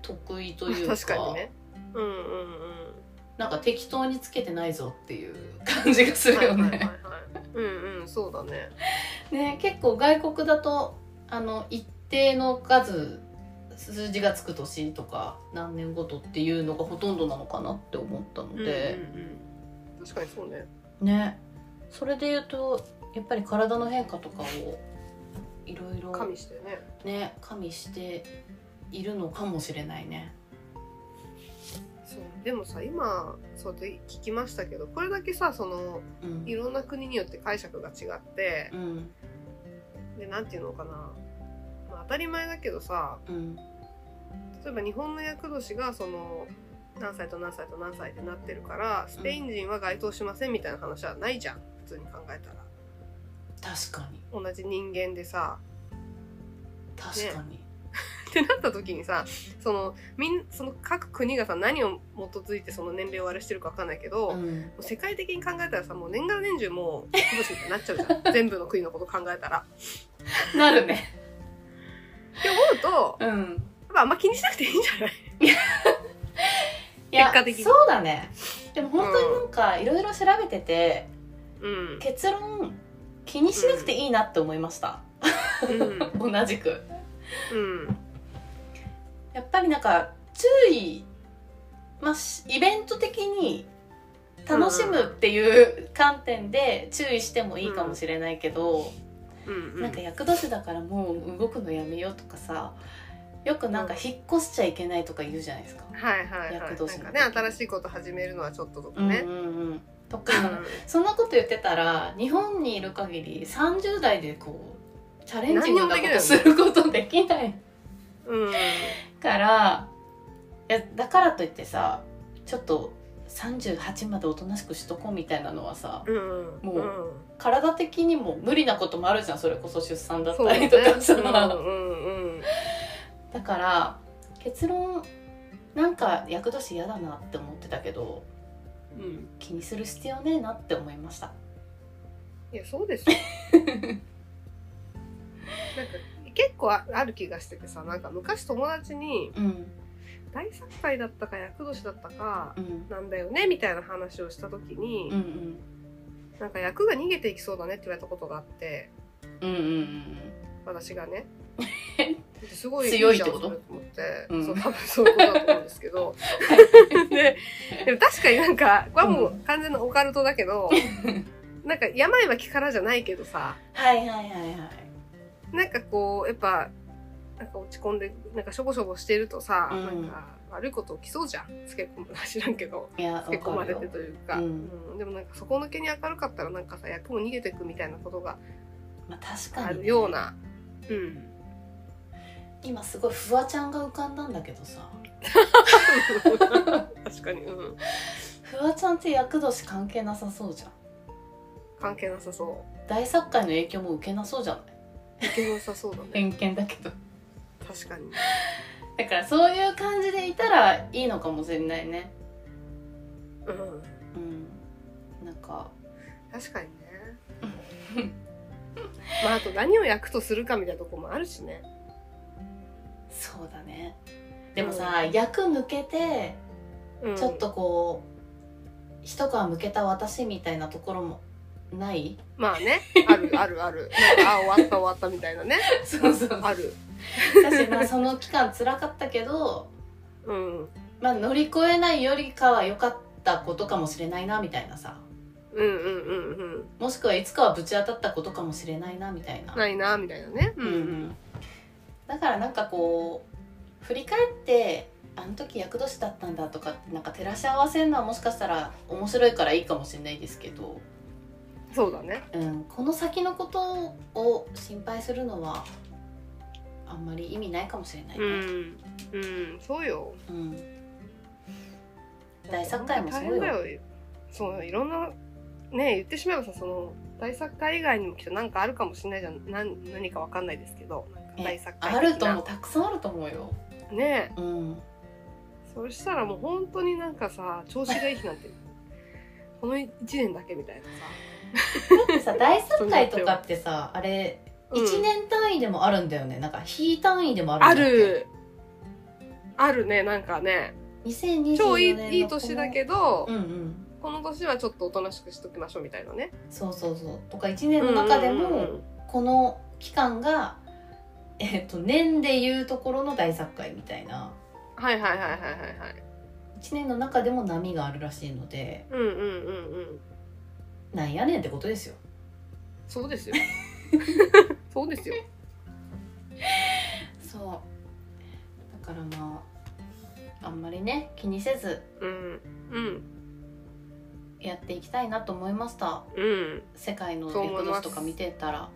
得意とうんいうか <laughs> 確かにね。うんうんうん。なんか適当につけてないぞっていう感じがするよね。はいはいはいはい。うんうんそうだね。<laughs> ね結構外国だとあの一定の数数字がつく年とか何年ごとっていうのがほとんどなのかなって思ったので。うんうんうん。確かにそうね。ね。それで言うとやっぱり体の変化とかをいろいろ加味してね。ね加味しているのかもしれないね。そう。でもさ今そうで聞きましたけどこれだけさそのうん。いろんな国によって解釈が違ってうん。でなんていうのかな、まあ、当たり前だけどさうん。例えば日本の厄年がその何歳と何歳と何歳ってなってるからスペイン人は該当しませんみたいな話はないじゃん普通に考えたら。確かに。同じ人間でさ。確かに、ってなった時にさそのみんその各国がさ何を基づいてその年齢を割りしてるか分かんないけど、もうん。う世界的に考えたらさもう年がら年中もう今年ってなっちゃうじゃん。<laughs> 全部の国のこと考えたら。なるねって思うとうん。やっぱあんま気にしなくていいんじゃない？結果的に。そうだね。でも本当になんかいろいろ調べてて、うん。結論気にしなくていいなって思いました、うん。同じく。うん。やっぱりなんか注意まあしイベント的に楽しむっていう観点で注意してもいいかもしれないけど、うんなんか厄年だからもう動くのやめようとかさよくなんか引っ越しちゃいけないとか言うじゃないですか。はいはいはい厄年ね新しいこと始めるのはちょっととかね。うんうんうん、とか、うん。そんなこと言ってたら日本にいる限り30代でこうチャレンジングなことすることできない。うん。からいやだからといってさちょっと38までおとなしくしとこうみたいなのはさうんもう体的にも無理なこともあるじゃんそれこそ出産だったりとかさ、うんうんうんだから結論なんか厄年嫌だなって思ってたけどうん気にする必要ねえなって思いました。いやそうですよ <laughs> なんか結構あある気がしててさなんか昔友達にうん大作会だったか厄年だったかうん。なんだよねみたいな話をした時に、うんうん。なんか役が逃げていきそうだねって言われたことがあってうんうんうん。私がねすごい強いってこと？と思って、うん。そう多分そういうことだと思うんですけど。ででも確かになんかこれはもう完全なオカルトだけど、なんか病は気からじゃないけどさ。はいはいはいはい。なんかこうやっぱなんか落ち込んでなんかしょぼしょぼしてるとさ、うん。なんか悪いこと起きそうじゃん。つけ込む知らんけど。つけ込まれてというか、うん。うん。でもなんか底抜けに明るかったらなんかさ役も逃げてくみたいなことがまあ確かに、あるような、うん。今すごいフワちゃんが浮かんだんだけどさ。<laughs> 確かに、うん、フワちゃんって厄年関係なさそうじゃん。関係なさそ大作界の影響も受けなそうじゃない？ういけなさそうだね。偏見だけど確かに。だからそういう感じでいたらいいのかもしれないね。うん。うん。なんか。確かにね。<laughs> まああと何を役とするかみたいなとこもあるしね。そうだね。でもさ、役抜けてうん。ちょっとこう一皮むけた私みたいなところもない？まあね。あるあるある。あ終わった終わったみたいなね。<laughs> そうそう。ある私まあその期間辛かったけどうんまあ乗り越えないよりかは良かったことかもしれないなみたいなさ。うんうんうんうん。もしくはいつかはぶち当たったことかもしれないなみたいな、ないなみたいなね。ううんうん、だからなんかこう振り返ってあの時厄年だったんだとかってなんか照らし合わせるのはもしかしたら面白いからいいかもしれないですけど、そうだね。うん、この先のことを心配するのはあんまり意味ないかもしれないね、うん。うん。そうよ。うん。大作会もそうよ。大変だよ。そういろんなね言ってしまえばさその大作会以外にもきっと何かあるかもしれないじゃん。何何かわかんないですけどなんか大え作会あると思う。的たくさんあると思うよ。なね。うん。そしたらもう本当になんかさ調子がいい日なんて <laughs> この1年だけみたいなさ。だってさ大作会とかってさあれうん1年単位でもあるんだよね。なんか日単位でもあるんあだっけ？る。あるねなんかね。2024年の超いいいい年だけど、うんうん。この年はちょっとおとなしくしときましょうみたいなね。そうそうそう。とか1年の中でうんうんうん。もこの期間がえっと年でいうところの大作会みたいな。はいはいはいはいはいはい。1年の中でも波があるらしいのでうんうんうんうん。なんやねんってことですよ。そうですよ <laughs> <laughs> そうですよ。<laughs> そう。だからまああんまりね気にせずうん。うん。やっていきたいなと思いました。うん。世界のそう思います役年とか見てたら。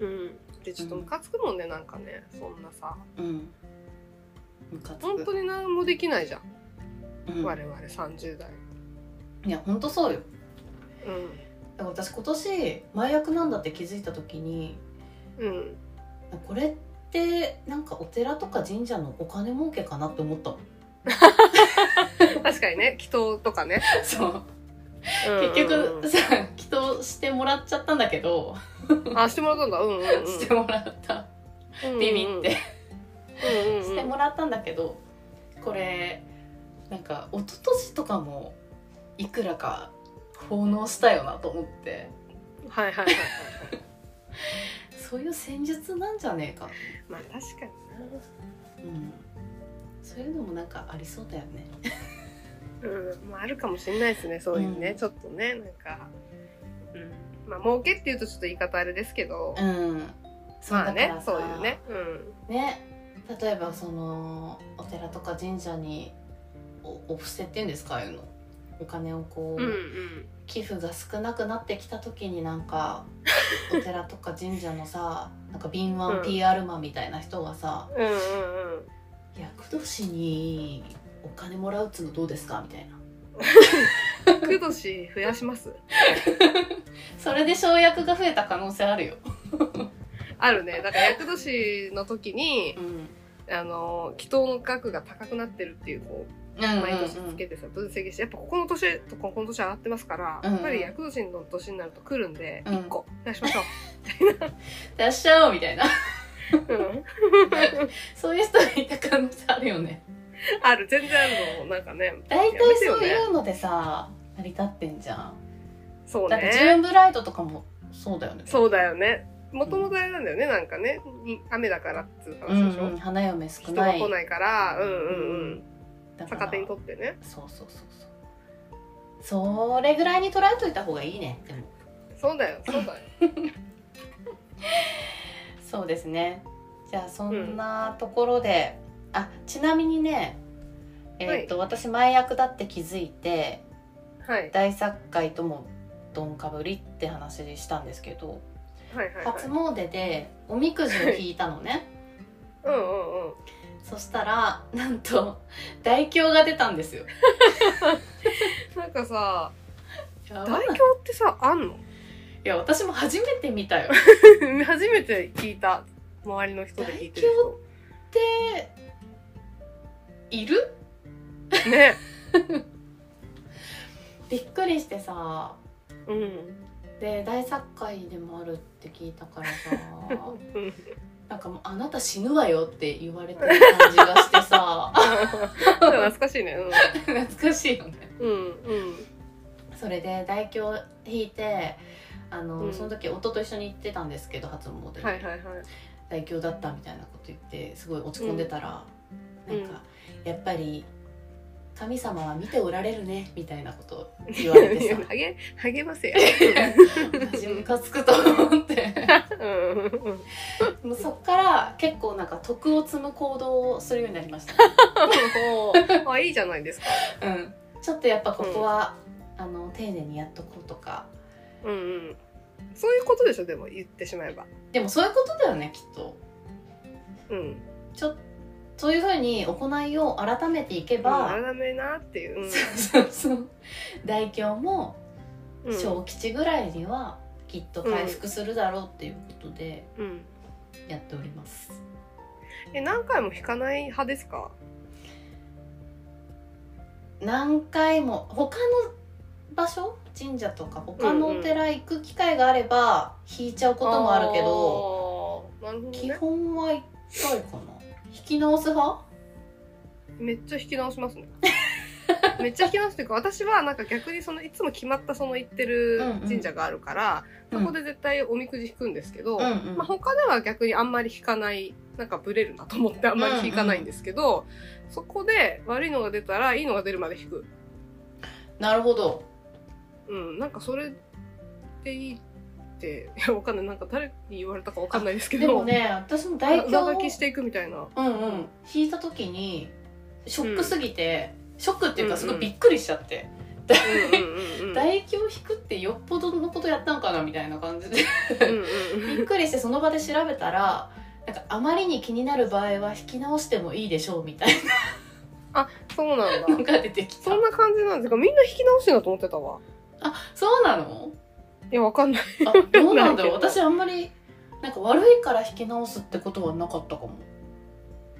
うん。でちょっとムカつくもんねなんかね。そんなさ。うん。ムカつく。本当に何もできないじゃん、うん。我々30代。いや本当そうよ。うんだから私今年麻薬なんだって気づいた時にうん。これってなんかお寺とか神社のお金儲けかなって思った。も <laughs> ん確かにね。祈祷とかね。そう。うんうんうん。結局さ祈祷してもらっちゃったんだけど、あしてもらったんだ。うんうんうん。<laughs> してもらった。ビビって、うんうんうんしてもらったんだけどこれなんか一昨年とかもいくらか奉納したよなと思って。はいはいはいはい。<laughs> そういう戦術なんじゃねえか、まあ確かにうん、そういうのもなんかありそうだよね。なうん。まああるかもしれないですねそういうね、うん。ちょっとねなんか。うん。まあ儲けっていうとちょっと言い方あれですけど、うん。そうまあだねそういうね。うん。ね。例えばそのお寺とか神社におお布施っていうんですかああいうの。お金をこう、うんうん寄付が少なくなってきた時になんか <laughs> お寺とか神社のさなんか敏腕うん。PR マンみたいな人がさうんうんうん「厄年にお金もらうっつうのどうですか?」みたいな。<laughs> く年増やします？<laughs> それで生薬が増えた可能性あるよ、あるね。だから厄年の時にうん、あの祈祷の額が高くなってるっていうこううん毎年つけてさ分析してやっぱここの年とここの年上がってますから、うんうん。やっぱり厄年の年になると来るんで、うん。1個増やしましょう、<laughs> 出しちゃおうみたいな。うん。<laughs> そういう人がいた可能性あるよね。ある全然あるのなんかね大体そういうのでさ成り立ってんじゃん。そうだってジュねーンブライトとかもそうだよね。そうだよね。もともとあれなんだよねなんかね。に雨だからっつうう話でしょ、んうん、花嫁少人ない。が来ないから。うんうんうん。だから逆手にとってね。そうそうそうそう。それぐらいに捉えといた方がいいねでも。そうだよそうだよ。<laughs> そうですね。じゃあそんなところで、あちなみにねえっ、と、私前役だって気づいてはい。大作界ともどんかぶりって話したんですけどはいはいはい。初詣でおみくじを引いたのね。うんうんうんそしたらなんと大凶が出たんですよ。なんかさ大凶ってさあんの？いや私も初めて見たよ。<laughs> 初めて聞いた。周りの人で聞いてるでいる？人ね。<laughs> びっくりしてさ。うん。で大作会でもあるって聞いたからさ。う <laughs> んなんかもうあなた死ぬわよって言われてる感じがしてさ。懐かしいね。懐かしいよね。うんうん。うんそれで大凶引いてあの、うん。その時夫と一緒に行ってたんですけど初詣。に、はいはいはい。大凶だったみたいなこと言ってすごい落ち込んでたら、うん。なんかやっぱり神様は見ておられるねみたいなこと言われてさ。<laughs> 励励ませや私ムカつくと思って。うん。うんうんもうそっから結構なんか徳を積む行動をするようになりました、お <laughs> あいいじゃないですか。うん、ちょっとやっぱここは、あの丁寧にやっとこうとか。うんうん。そういうことでしょでも言ってしまえば。でもそういうことだよねきっと。うん。ちょそういうふうに行いを改めていけば、改めなっていう。うん。そうそうそう。大凶もうん。小吉ぐらいにはきっと回復するだろうっていうことでうん。やっております、え何回も弾かない派ですか？何回も他の場所？神社とか他のお寺行く機会があれば引いちゃうこともあるけど、あーなるほど基ね本は1回かな引き直す派？めっちゃ弾き直しますね。<laughs> めっちゃ弾き直すっていうか私はなんか逆にそのいつも決まったその行ってる神社があるから、そこで絶対おみくじ引くんですけど、うんうん。まあ、他では逆にあんまり引かないなんかブレるなと思ってあんまり引かないんですけど、そこで悪いのが出たらいいのが出るまで引く。なるほど。うんなんかそれでいいっていや <laughs> わかんない。なんか誰に言われたかわかんないですけど。でもね私も大凶。上書きしていくみたいな。うんうん。引いた時にショックすぎて、ショックっていうかうんうんすごいびっくりしちゃって、うんうんうんうん。大凶引くってよっぽどのことやったんかなみたいな感じで。うんうんびっくりしてその場で調べたらなんかあまりに気になる場合は引き直してもいいでしょうみたいそうなんだ。なのが出てきた。そんな感じなんですか？みんな引き直してんだと思ってたわ。あそうなの？いやわかんない。あどうなんだろう。<laughs> 私あんまりなんか悪いから引き直すってことはなかったかも。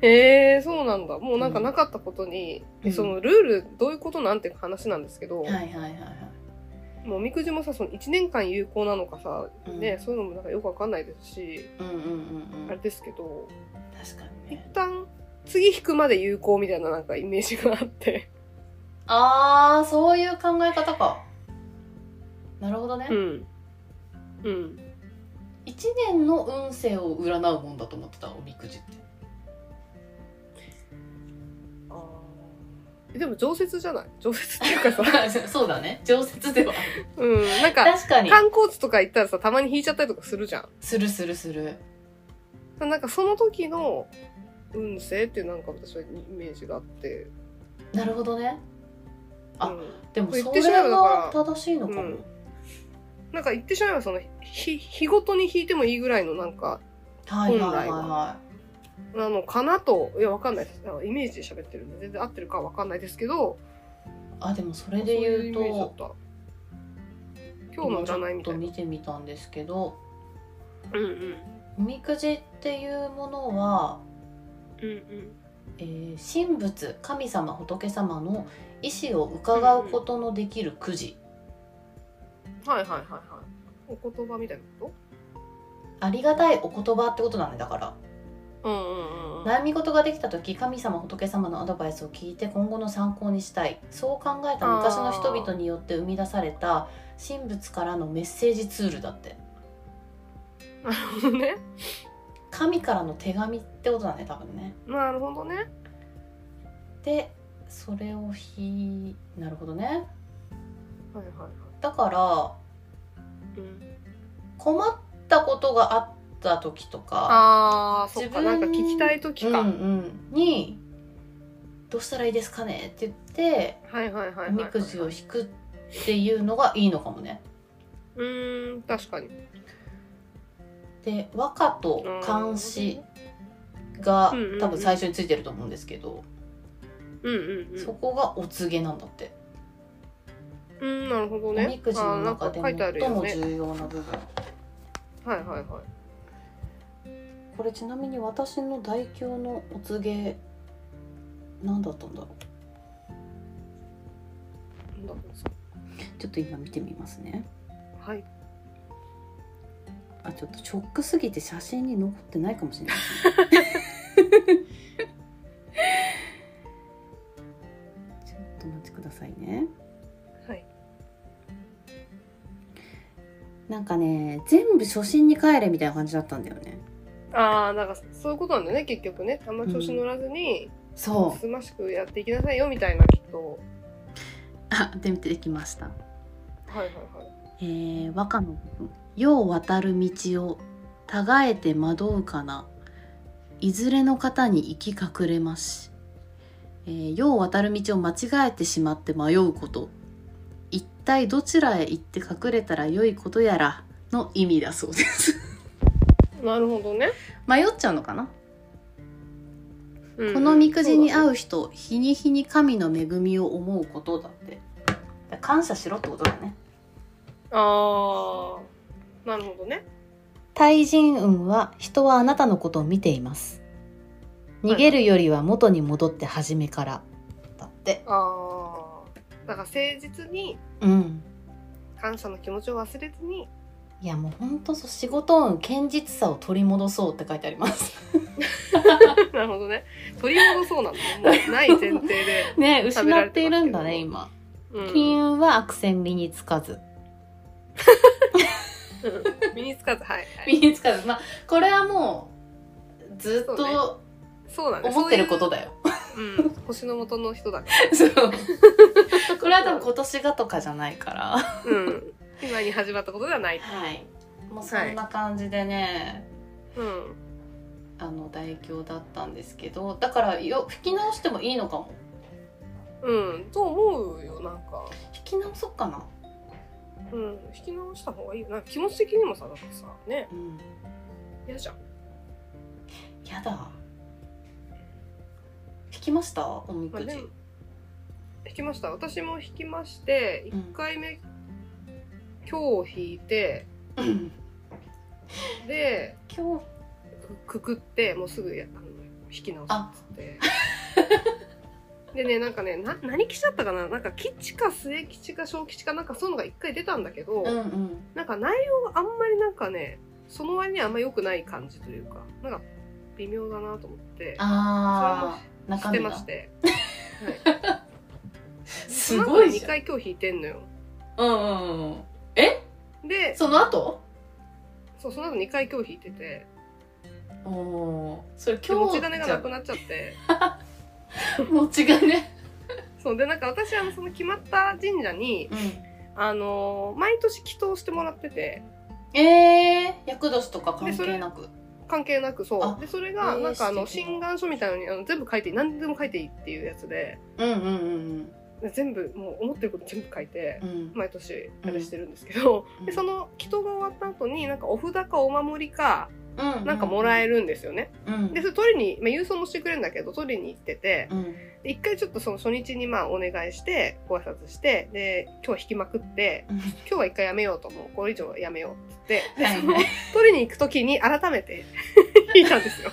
へえそうなんだ。もうなんかなかったことに、うん。そのルールどういうことなんて話なんですけど、はいはいはいはい。もうおみくじもさその1年間有効なのかさ、うん。ねそういうのもなんかよくわかんないですし、うんうんうんうん。あれですけど確かに一ね旦次引くまで有効みたいななんかイメージがあって。ああそういう考え方かなるほどね、うん。うん。一年の運勢を占うもんだと思ってたおみくじって。でも常設じゃない？常設っていうかさ。<laughs> そうだね。常設ではうん。なんか確かに。観光地とか行ったらさたまに引いちゃったりとかするじゃん。するするする。なんかその時の運勢ってなんか私はイメージがあって。なるほどね。あうん。でもそれが正しいのかも、うんなんか言ってしまえばその日日ごとに引いてもいいぐらいのなんかはいはいはい本来は。なのかなといやわかんないです。イメージで喋ってるんで全然合ってるかはわかんないですけど。いあでもそれで言うとた。今日の占いみたいな。見てみたんですけどうんうん。おみくじっていうものは、うんうん。えー神仏神様仏様の意思を伺うことのできるくじ、はいはいはいはい。お言葉みたいなこありがたいお言葉ってことなんだから。うんうんうん悩み事ができた時神様仏様のアドバイスを聞いて今後の参考にしたい。そう考えた昔の人々によって生み出された神仏からのメッセージツールだって。なるほどね。神からの手紙ってことだね多分ね。なるほどね。でそれをひなるほどね。はいはいはいだからうん。困ったことがあった時とかあ自分なんか聞きたい時か、うんうん、に「どうしたらいいですかね?」って言ってはいはいはいはいはいおみくじを引くっていうのがいいのかもね。うーん確かに。で和歌と漢詩がうんうんうん多分最初についてると思うんですけど、うんうんうん。そこがお告げなんだって、うんなるほどおねみくじの中で最も重要な部分。はいはいはいこれちなみに私の大凶のお告げ何だったんだろう。ですかうちょっと今見てみますね。はい。あちょっとショックすぎて写真に残ってないかもしれない。ね <laughs> ちょっとお待ちくださいねなんかね全部初心に帰れみたいな感じだったんだよね。ああなんかそういうことなんだよね結局ね。あんま調子乗らずに、そう。すましくやっていきなさいよみたいなきっと。あ出てきました。はいはいはい。えー、和歌の部分「世を渡る道をたがえて惑うかな。いずれの方に行き隠れまし」えー世を渡る道を間違えてしまって迷うこと。一体どちらへ行って隠れたらよいことやらの意味だそうです。なるほどね、迷っちゃうのかな、うん。このみくじに合うう人日に日に神の恵みを思うことだって。感謝しろってことだね。だああなるほどね。対人運は人はあなたのことを見ています。逃げるよりは元に戻って初めからだって。ああだから誠実にうん感謝の気持ちを忘れずにいやもうほんとそう仕事運堅実さを取り戻そうって書いてあります。<laughs> なるほどね。取り戻そうなんだ。もうない前提で <laughs> <laughs> ね失っているんだね今。うん。金運は悪戦身につかず。うん。身につかずはい、はい、身につかず。まあこれはもうずっとそうなんだ。思ってることだよ。そういううん星の元の人だ。か <laughs> らそう。これは多分今年がとかじゃないから。うん。今に始まったことではない。はい。もうそんな感じでね、うん。あの大凶だったんですけどだからよ引き直してもいいのかも。うん。と思うよなんか。引き直そっかな。うん。引き直した方がいい。よな気持ち的にもさだってさね。うん。嫌じゃん。やだ引きました？おみくじ、まあでも引きました。私も引きましてうん。1回目、今日引いてうん <laughs> で今日。くくってもうすぐやあの引き直すっつって。<laughs> でねなんかねな何吉だったかな？なんか吉か末吉か小吉かなんかそういうのが一回出たんだけど、うんうん。なんか内容があんまりなんかねその割にはあんま良くない感じというかなんか微妙だなと思って。ああそれも知ってまして、はい、すごいじ2ゃん。回今日引いてんのよ。うんうんうんえ？でその後？そうその後2回今日引いてて。おおー。それで今日持ち金がなくなっちゃって。<laughs> 持ち金？そうでなんか私あのその決まった神社にうん。あのー毎年祈祷してもらってて。えー、厄年とか関係なく関係なくそあうでそれがえーなんかあの心願書みたいなのにあの全部書いていい何でも書いていいっていうやつで。うんうんうんで全部もう思ってること全部書いてうん。うん。毎年あれしてるんですけど、うん。でその祈祷が終わった後になんかお札かお守りかうんなんかもらえるるんですよね。うん。でそれ取りに、まあ、郵送もしてくれるんだけど取りに行ってて。うんで一回ちょっとその初日にまあお願いしてご挨拶してで今日は引きまくってうん。今日は一回やめようと思う。これ以上はやめようっつってではいその取りに行く時に改めて <laughs> 引いたんですよ。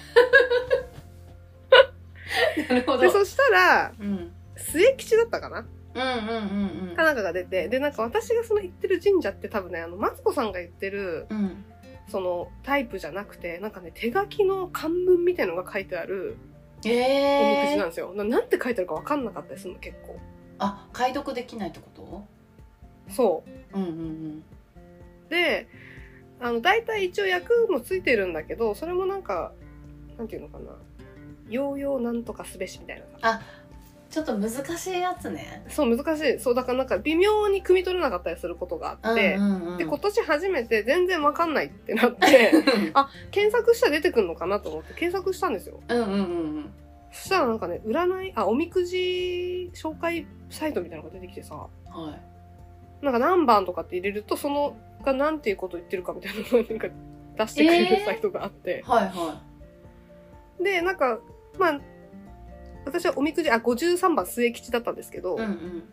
なるほど。でそしたらうん。末吉だったかな？うんうんうんうん。かなんかが出てでなんか私がその行ってる神社って多分ねあのマツコさんが言ってるうん。そのタイプじゃなくてなんかね手書きの漢文みたいのが書いてあるおみくじえー、なんですよ、ななんて書いてあるか分かんなかったりするの結構。あ解読できないってこと？そう。うんうんであの大体一応役もついてるんだけどそれもなんかなんていうのかな。ようようなんとかすべしみたいなうんちょっと難しいやつね。そう難しい。そうだからなんか微妙に汲み取れなかったりすることがあって、うんうんうん、で今年初めて全然わかんないってなって <laughs> あ検索したら出てくるのかなと思って検索したんですよ。うんうんうんうん。そしたらなんかね占いあおみくじ紹介サイトみたいなのが出てきてさはい。なんか何番とかって入れるとそのがなんていうこと言ってるかみたいなのをなんか出してくれるえーサイトがあって、はいはでなんかまあ私はおみくじあ53番末吉だったんですけど、いうんうん。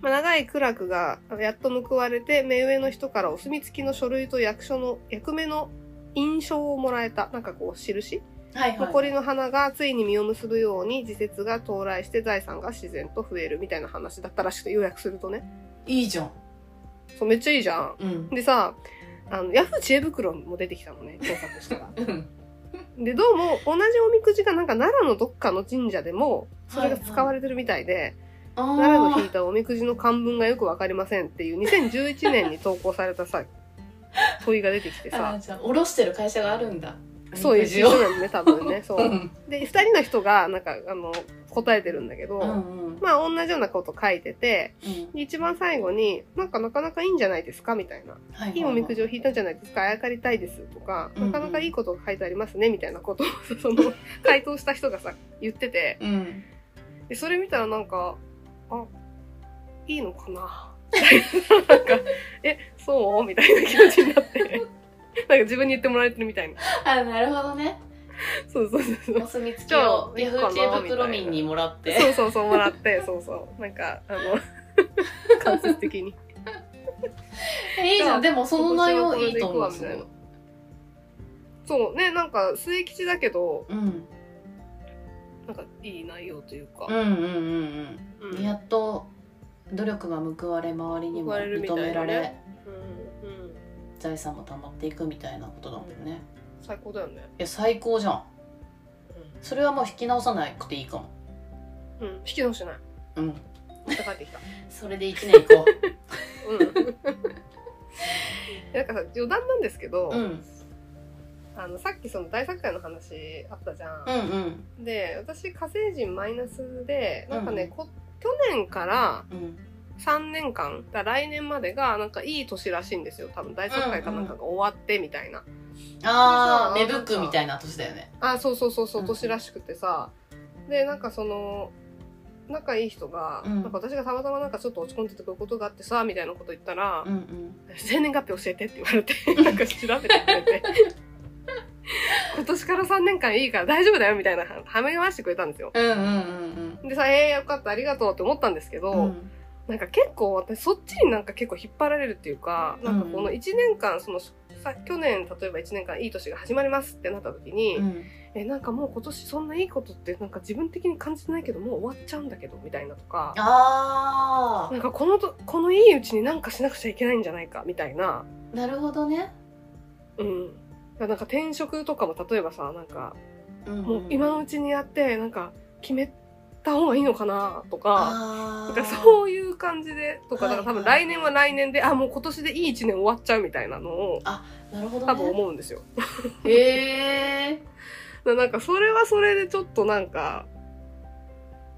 まあ、長い苦楽がやっと報われて目上の人からお墨付きの書類と役所の役目の印象をもらえたなんかこう印。はいはい。残りの花がついに実を結ぶように時節が到来して財産が自然と増えるみたいな話だったらしくて要約するとね。いいじゃん。そうめっちゃいいじゃん。うん。でさあのヤフー知恵袋も出てきたのね <laughs> 検索したらうんでどうも同じおみくじがなんか奈良のどっかの神社でもそれが使われてるみたいで、奈良の引いたおみくじの漢文がよくわかりませんっていう2011年に投稿されたさ問いが出てきてあさーじゃあ下ろしてる会社があるんだ。そういう人なんね多分ねそう。う <laughs> んで2人の人がなんかあの答えてるんだけど、うんうん。まあ同じようなこと書いててうん。一番最後になんかなかなかいいんじゃないですかみたいな。はいいい。おみくじを引いたんじゃないですかあやかりたいですとか、うんうん。なかなかいいことが書いてありますねみたいなことをその回答した人がさ言ってて。うん。でそれ見たらなんかあいいのかな？<laughs> なんかえそう？みたいな気持ちになって。なんか自分に言ってもらえてるみたいな。あなるほじゃ <laughs> そうそうそうそう。お墨付きをあヤフー知恵袋民にもらって。そうそうそうもらって <laughs> そうそう。なんかあの <laughs> 間接的に。いいじゃん。でもその内容いいと思うそうねなんか末吉だけどうん。なんかいい内容というか。うん、うんうんううん。んやっと努力が報われ周りにも認められ、うんうん。財産も溜まっていくみたいなことだもんね、最高だよね。いや最高じゃん。それはもう引き直さなくていいかも。うん、引き直してない。うん。また帰ってきた。<laughs> それで1年行こう。ん。なんかさ余談なんですけど、ううん。あのさっきその大作会の話あったじゃん、うんうん。で私火星人マイナスでなんかね、うんこ去年からうん。3年間だ来年までがなんかいい年らしいんですよ。多分大作会かなんかが終わってみたいな、ああ芽吹くみたいな年だよね。あそうそうそうそううん。年らしくてさ、でなんかその仲いい人が、うん。なんか私がたまたまなんかちょっと落ち込んでてこういうことがあってさみたいなこと言ったら、うんうん。生年月日教えてって言われて <laughs> なんか調べてくれて。今年から3年間いいから大丈夫だよみたいなはめましてくれたんですよ。うんうんうんでさえー、よかったありがとうって思ったんですけど、うん。なんか結構私そっちになんか結構引っ張られるっていうかなんかこの1年間そのさ、去年、例えば1年間いい年が始まりますってなった時に、うん。え、なんかもう今年そんないいことってなんか自分的に感じてないけど、もう終わっちゃうんだけど、みたいなとか、あなんかこのと、このいいうちになんかしなくちゃいけないんじゃないか、みたいな、あなるほどね、うん。なんか転職とかも例えばさ、なんか、うん。もう今のうちにやって、なんか決めた方がいいのかな、とか、あなんかそういう感じで、とか、はいだから多分はい来年は来年で、あ、もう今年でいい一年終わっちゃうみたいなのを、なるほど多分ね思うんですよ。へえ <laughs> なんかそれはそれでちょっとなんか、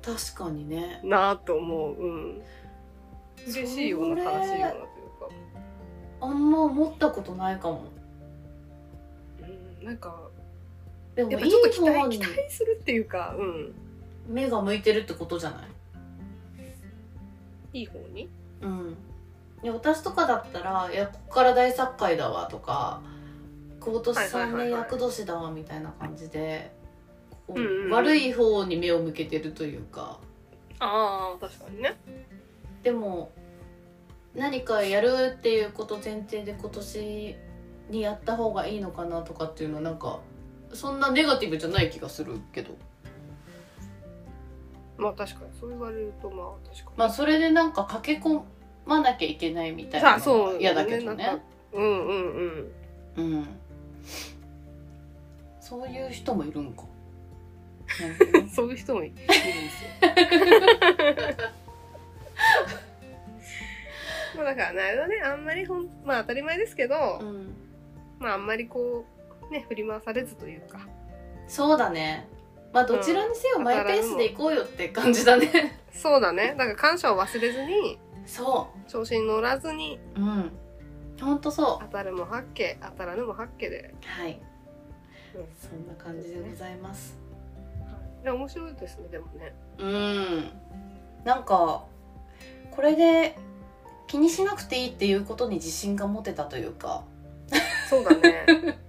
確かにねなぁと思う。うん。嬉しいような悲しいようなというか。あんま思ったことないかもうん、なんか、でもいいやっぱちょっと期方待、に期待するっていうか、うん。目が向いてるってことじゃない？いい方に？うん。いや私とかだったら「いやここから大作会だわ」とか「今年3はいはいはいはい年厄年だわ」みたいな感じで、悪い方に目を向けてるというか。ああ、確かにね。でも何かやるっていうこと前提で今年にやった方がいいのかなとかっていうのはなんかそんなネガティブじゃない気がするけどまあ確かに、そう言われるとまあ確かに。まあそれでなんか駆け込まなきゃいけないみたいなそうは嫌だけどねうんうんうん。うんそういう人もいるんか <laughs> そういう人もいるんですよ。まあだからね、あれだね、あんまりほん、まあ当たり前ですけど、うんまああんまりこう、ね、振り回されずというか。そうだねまあどちらにせよマイペースで行こうよって感じだね。そうだね。だから感謝を忘れずに、そ調子に乗らずに、ううん。ほんとそう。当たるも八景、当たらぬも八景で。はい、うん。そんな感じでございます。で面白いですね、でもね。うん。なんかこれで気にしなくていいっていうことに自信が持てたというか。そうだね。<laughs>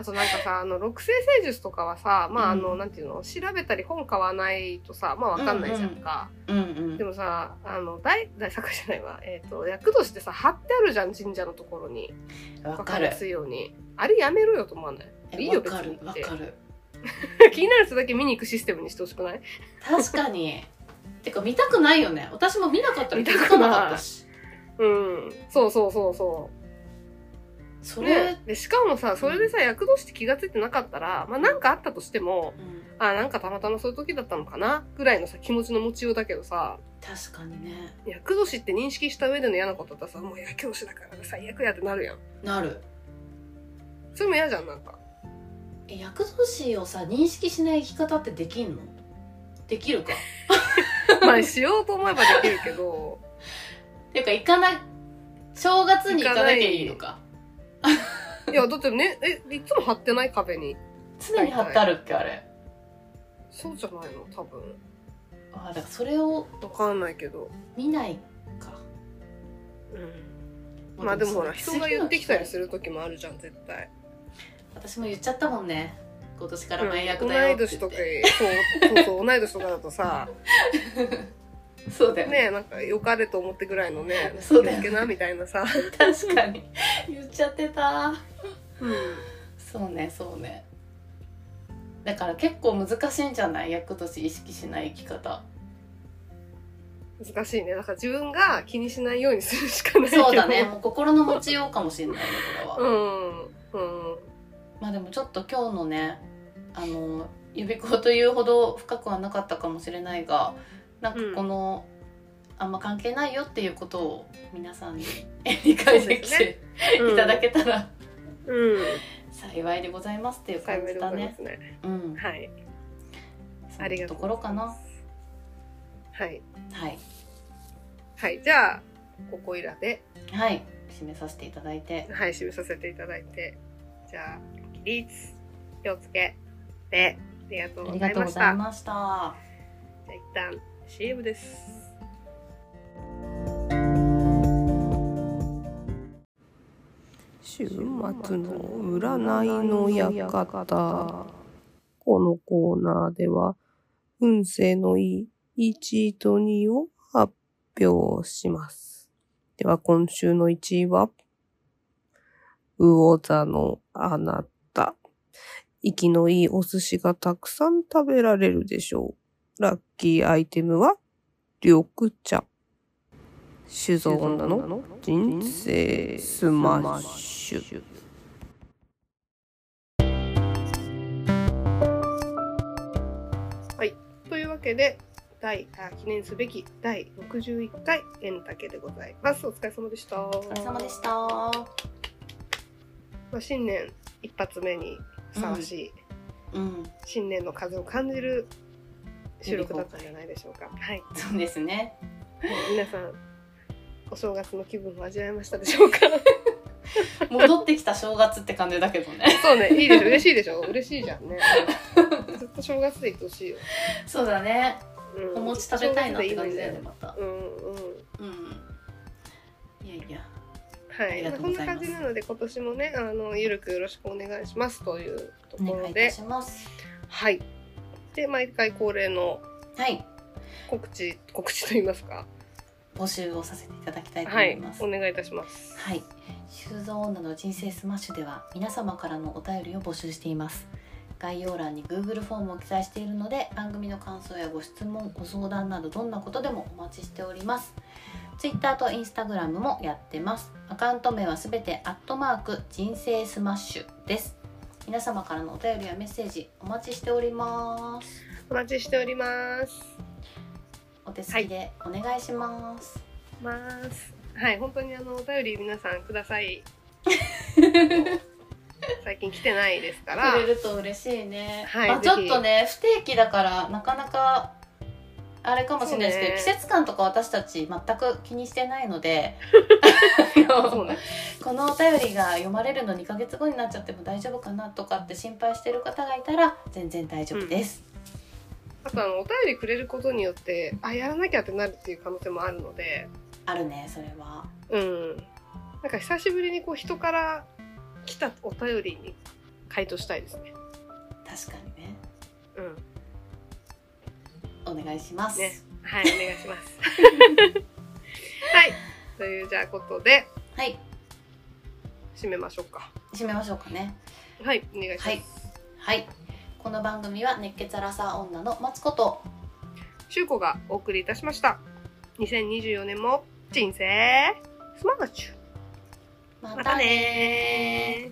あとなんかさ、あの、六星星術とかはさ、まああの、うん。なんていうの、調べたり本買わないとさ、まあわかんないじゃんか。うんうん。でもさ、あの、大、大作じゃないわ。えっ、と、厄年ってさ、貼ってあるじゃん、神社のところに。わかる。わかりやすいように。あれやめろよと思わない？えいいよわかる別にって。わかる。<laughs> 気になる人だけ見に行くシステムにしてほしくない？確かに。<laughs> てか見たくないよね。私も見なかったら気づかなかったし。うん。そうそうそうそう。それ、ね、でしかもさ、それでさ、厄年って気がついてなかったら、まあなんかあったとしても、うん。あ、なんかたまたまそういう時だったのかなぐらいのさ、気持ちの持ちようだけどさ、確かにね。厄年って認識した上での嫌なことだったらさ、もう厄年だから最悪やってなるやん。なる。それも嫌じゃん、なんか。え厄年をさ認識しない生き方ってできんの？できるか？<laughs> まあしようと思えばできるけど、<laughs> っていうか行かな正月に行かなきゃいいのかいや、だってね、え、いつも貼ってない壁に。常に貼ってあるっけあれそうじゃないの多分。あだからそれをわかんないけど。見ないかうん。まあでもほら、そ人が言ってきたりするる時もあるじゃん、絶対。私も言っちゃったもんね今年から前役同だよってい年とかそう、そうそう、同い年とかだとさ、そうだよねねなんか良かれと思ってぐらいのね、そうだよけな、みたいなさ。確かに言っちゃってたうん。そうねそうねだから結構難しいんじゃない？役年意識しない生き方難しいね。だから自分が気にしないようにするしかないけど。そうだね。もう心の持ちようかもしれないねこれは、うん。うん。まあでもちょっと今日のねあの指子というほど深くはなかったかもしれないがなんかこの、あんま関係ないよっていうことを皆さんに <laughs> 理解できていただけたらうん。幸いでございますっていう感じだね。ね。うん、はい。そんなところかな。はい。はい、はい。じゃあ、ここいらで、はい、締めさせていただいて、はい、締めさせていただいて。じゃあ、起立、気をつけて、ありがとうあごりがとうございざいました。ました。じゃあ一旦 CM です。週末の占いの館。このコーナーでは、運勢のいい1位と2位を発表します。では今週の1位は、魚座のあなた。活きのいいお寿司がたくさん食べられるでしょう。ラッキーアイテムは、緑茶。修造女の人生スマッシュ。はい。というわけで、第あ記念すべき第61回エンタケでございます。お疲れ様でした。お疲れ様でしたまあ、新年一発目にふさわしい、うん新年の風を感じる収録だったんじゃないでしょうか。はい。そうですね。皆さん、お正月の気分を味わいましたでしょうか。戻ってきた正月って感じだけどね。そうね、いいでしょ。嬉しいでしょ。嬉しいじゃんね。ずっと正月でいってほしいよ。そうだね。うん。お餅食べたいなって感じだよねまた。うんうん。うん。いやいや。はい、いこんな感じなので今年もねあのゆるくよろしくお願いしますというとお願いいたころでします。はいで毎回恒例のはい。告知告知といいますか。募集をさせていただきたいとはい思います。お願いいたします。はい、修造女の人生スマッシュでは皆様からのお便りを募集しています。概要欄に Google フォームを記載しているので番組の感想やご質問ご相談などどんなことでもお待ちしております。Twitter と Instagram もやってます。アカウント名はすべてアットマーク人生スマッシュです皆様からのお便りやメッセージお待ちしております。お待ちしております。お手すきでお願いします、ます。はい本当にあのお便り皆さんください。<laughs> 最近来てないですから。くれると嬉しいね、まあ、はいぜひ。ちょっとね不定期だからなかなかあれかもしれないですけど、ね。季節感とか私たち全く気にしてないので <laughs> ね。このお便りが読まれるの2ヶ月後になっちゃっても大丈夫かなとかって心配してる方がいたら全然大丈夫です、あとあのお便りくれることによってあやらなきゃってなるっていう可能性もあるので。あるねそれは。うん。なんか久しぶりにこう人から来たお便りに回答したいですね。確かにね。うんお願いします。ね、はい、お願いします。<laughs> はい、というじゃあことで、はい、締めましょうか。締めましょうかね。はい、お願いします。はい、はい、この番組は熱血アラサー女のマツコと修子がお送りいたしました。2024年も人生スマーチュ。またね